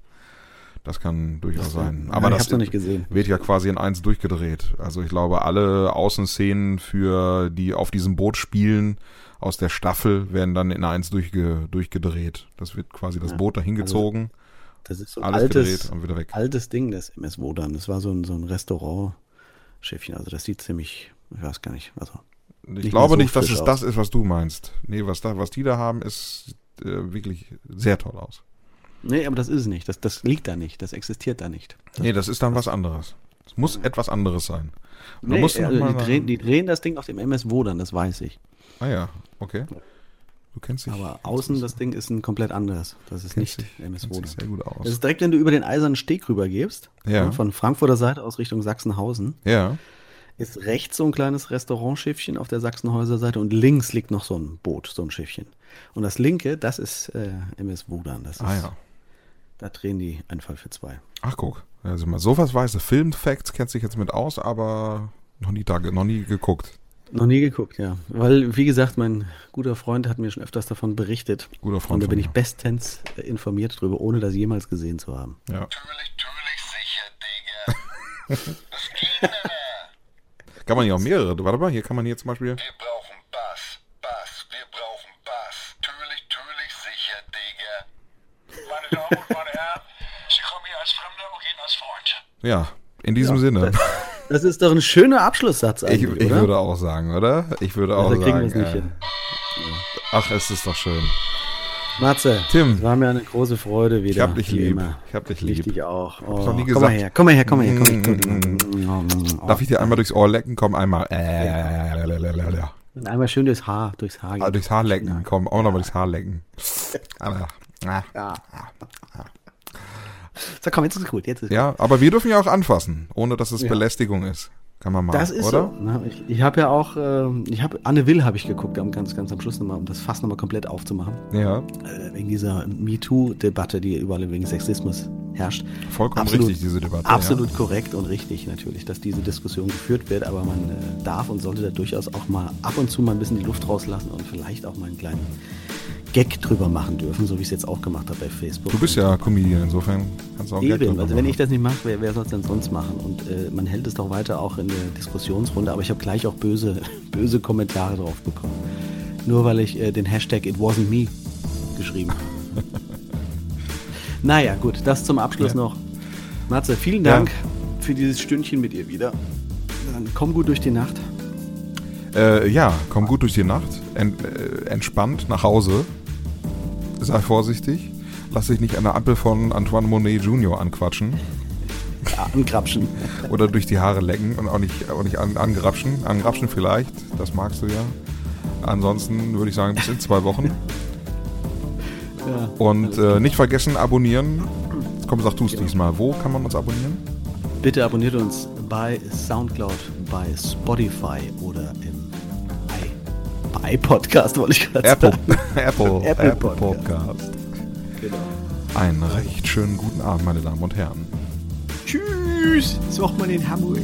Das kann durchaus sein. Aber ja, das wird ja quasi in eins durchgedreht. Also ich glaube, alle Außenszenen für die auf diesem Boot spielen aus der Staffel werden dann in eins durchge, durchgedreht. Das wird quasi das Boot dahin gezogen, Das ist so ein alles altes, gedreht und wieder weg. altes Ding, das MS Wodan. Das war so ein, so ein Restaurantschiffchen. Also das sieht ziemlich, ich weiß gar nicht, also Ich nicht glaube so nicht, dass es aus. das ist, was du meinst. Nee, was da, was die da haben, ist äh, wirklich sehr toll aus. Nee, aber das ist es nicht. Das, das liegt da nicht. Das existiert da nicht. Das, nee, das ist dann was anderes. Es muss etwas anderes sein. Nee, also die, drehen, die, drehen, das Ding auf dem MS Wodan, das weiß ich. Ah ja, okay. Du kennst dich. Aber außen das Ding ist ein komplett anderes. Das ist nicht dich, MS Wodan. Sehr gut aus. Das ist direkt, wenn du über den Eisernen Steg rübergehst. Ja. Von Frankfurter Seite aus Richtung Sachsenhausen. Ja. Ist rechts so ein kleines Restaurantschiffchen auf der Sachsenhäuser Seite und links liegt noch so ein Boot, so ein Schiffchen. Und das linke, das ist äh, MS Wodan. Das ah ist, ja. Da drehen die einen Fall für zwei. Ach guck, also mal sowas weiß, Film-Facts kennt sich jetzt mit aus, aber noch nie, da, noch nie geguckt. Noch nie geguckt, ja. Weil, wie gesagt, mein guter Freund hat mir schon öfters davon berichtet. Guter Freund. Und da bin ich bestens äh, informiert drüber, ohne das jemals gesehen zu haben. Ja. Natürlich, natürlich sicher, Digga. Was geht Kann man ja auch mehrere. Warte mal, hier kann man hier zum Beispiel. Wir brauchen Bass, Bass, wir brauchen Bass. Natürlich, natürlich sicher, Digga. Meine Damen und meine Herren, Sie kommen hier als Fremder und gehen als Freund. Ja, in diesem ja, Sinne. Das, das, ist doch ein schöner Abschlusssatz eigentlich, Ich, ich würde auch sagen, oder? Ich würde auch also sagen. Nicht äh, ach, es ist doch schön. Matze, Tim, es war mir eine große Freude wieder. Ich hab dich lieb. Immer. Ich hab dich lieb. Ich dich auch. Oh, noch nie komm gesagt. mal her, komm mal her, komm mal her. Komm her. Darf ich dir einmal durchs Ohr lecken? Komm einmal. Äh, Und einmal schön durchs Haar, durchs Haar. Ah, durchs Haar lecken. Komm, auch nochmal durchs Haar lecken. Ah, ja. So, komm, jetzt ist gut. Jetzt ist ja, gut. aber wir dürfen ja auch anfassen, ohne dass es ja. Belästigung ist. Kann man mal, das ist oder? So. Ich, ich habe ja auch, äh, ich habe Anne Will habe ich geguckt, ganz, ganz am Schluss nochmal, um das Fass nochmal komplett aufzumachen. Ja. Äh, wegen dieser MeToo-Debatte, die überall wegen Sexismus herrscht. Vollkommen absolut, richtig, diese Debatte. Absolut ja. korrekt und richtig natürlich, dass diese Diskussion geführt wird, aber man äh, darf und sollte da durchaus auch mal ab und zu mal ein bisschen die Luft rauslassen und vielleicht auch mal einen kleinen Gag drüber machen dürfen, so wie ich es jetzt auch gemacht habe bei Facebook. Du bist ja Comedian, insofern kannst du auch Eben, Gag also wenn ich das nicht mache, wer, wer soll es denn sonst machen? Und äh, man hält es doch weiter auch in der Diskussionsrunde, aber ich habe gleich auch böse, böse Kommentare drauf bekommen. Nur weil ich äh, den Hashtag It Wasn't Me geschrieben habe. naja, gut, das zum Abschluss ja. noch. Matze, vielen Dank ja. für dieses Stündchen mit dir wieder. Dann komm gut durch die Nacht. Äh, ja, komm gut durch die Nacht. Ent, äh, entspannt nach Hause sei vorsichtig. Lass dich nicht an der Ampel von Antoine Monet Jr. anquatschen. Ja, angrapschen. Oder durch die Haare lecken und auch nicht, auch nicht an, angrapschen. Angrapschen vielleicht, das magst du ja. Ansonsten würde ich sagen, bis in zwei Wochen. Ja, und äh, nicht vergessen, abonnieren. Komm, sag du es diesmal. Wo kann man uns abonnieren? Bitte abonniert uns bei Soundcloud, bei Spotify oder im iPodcast, wollte ich gerade sagen. Apple, Apple, Apple Podcast. Genau. Einen recht schönen guten Abend, meine Damen und Herren. Tschüss, sagt man in Hamburg.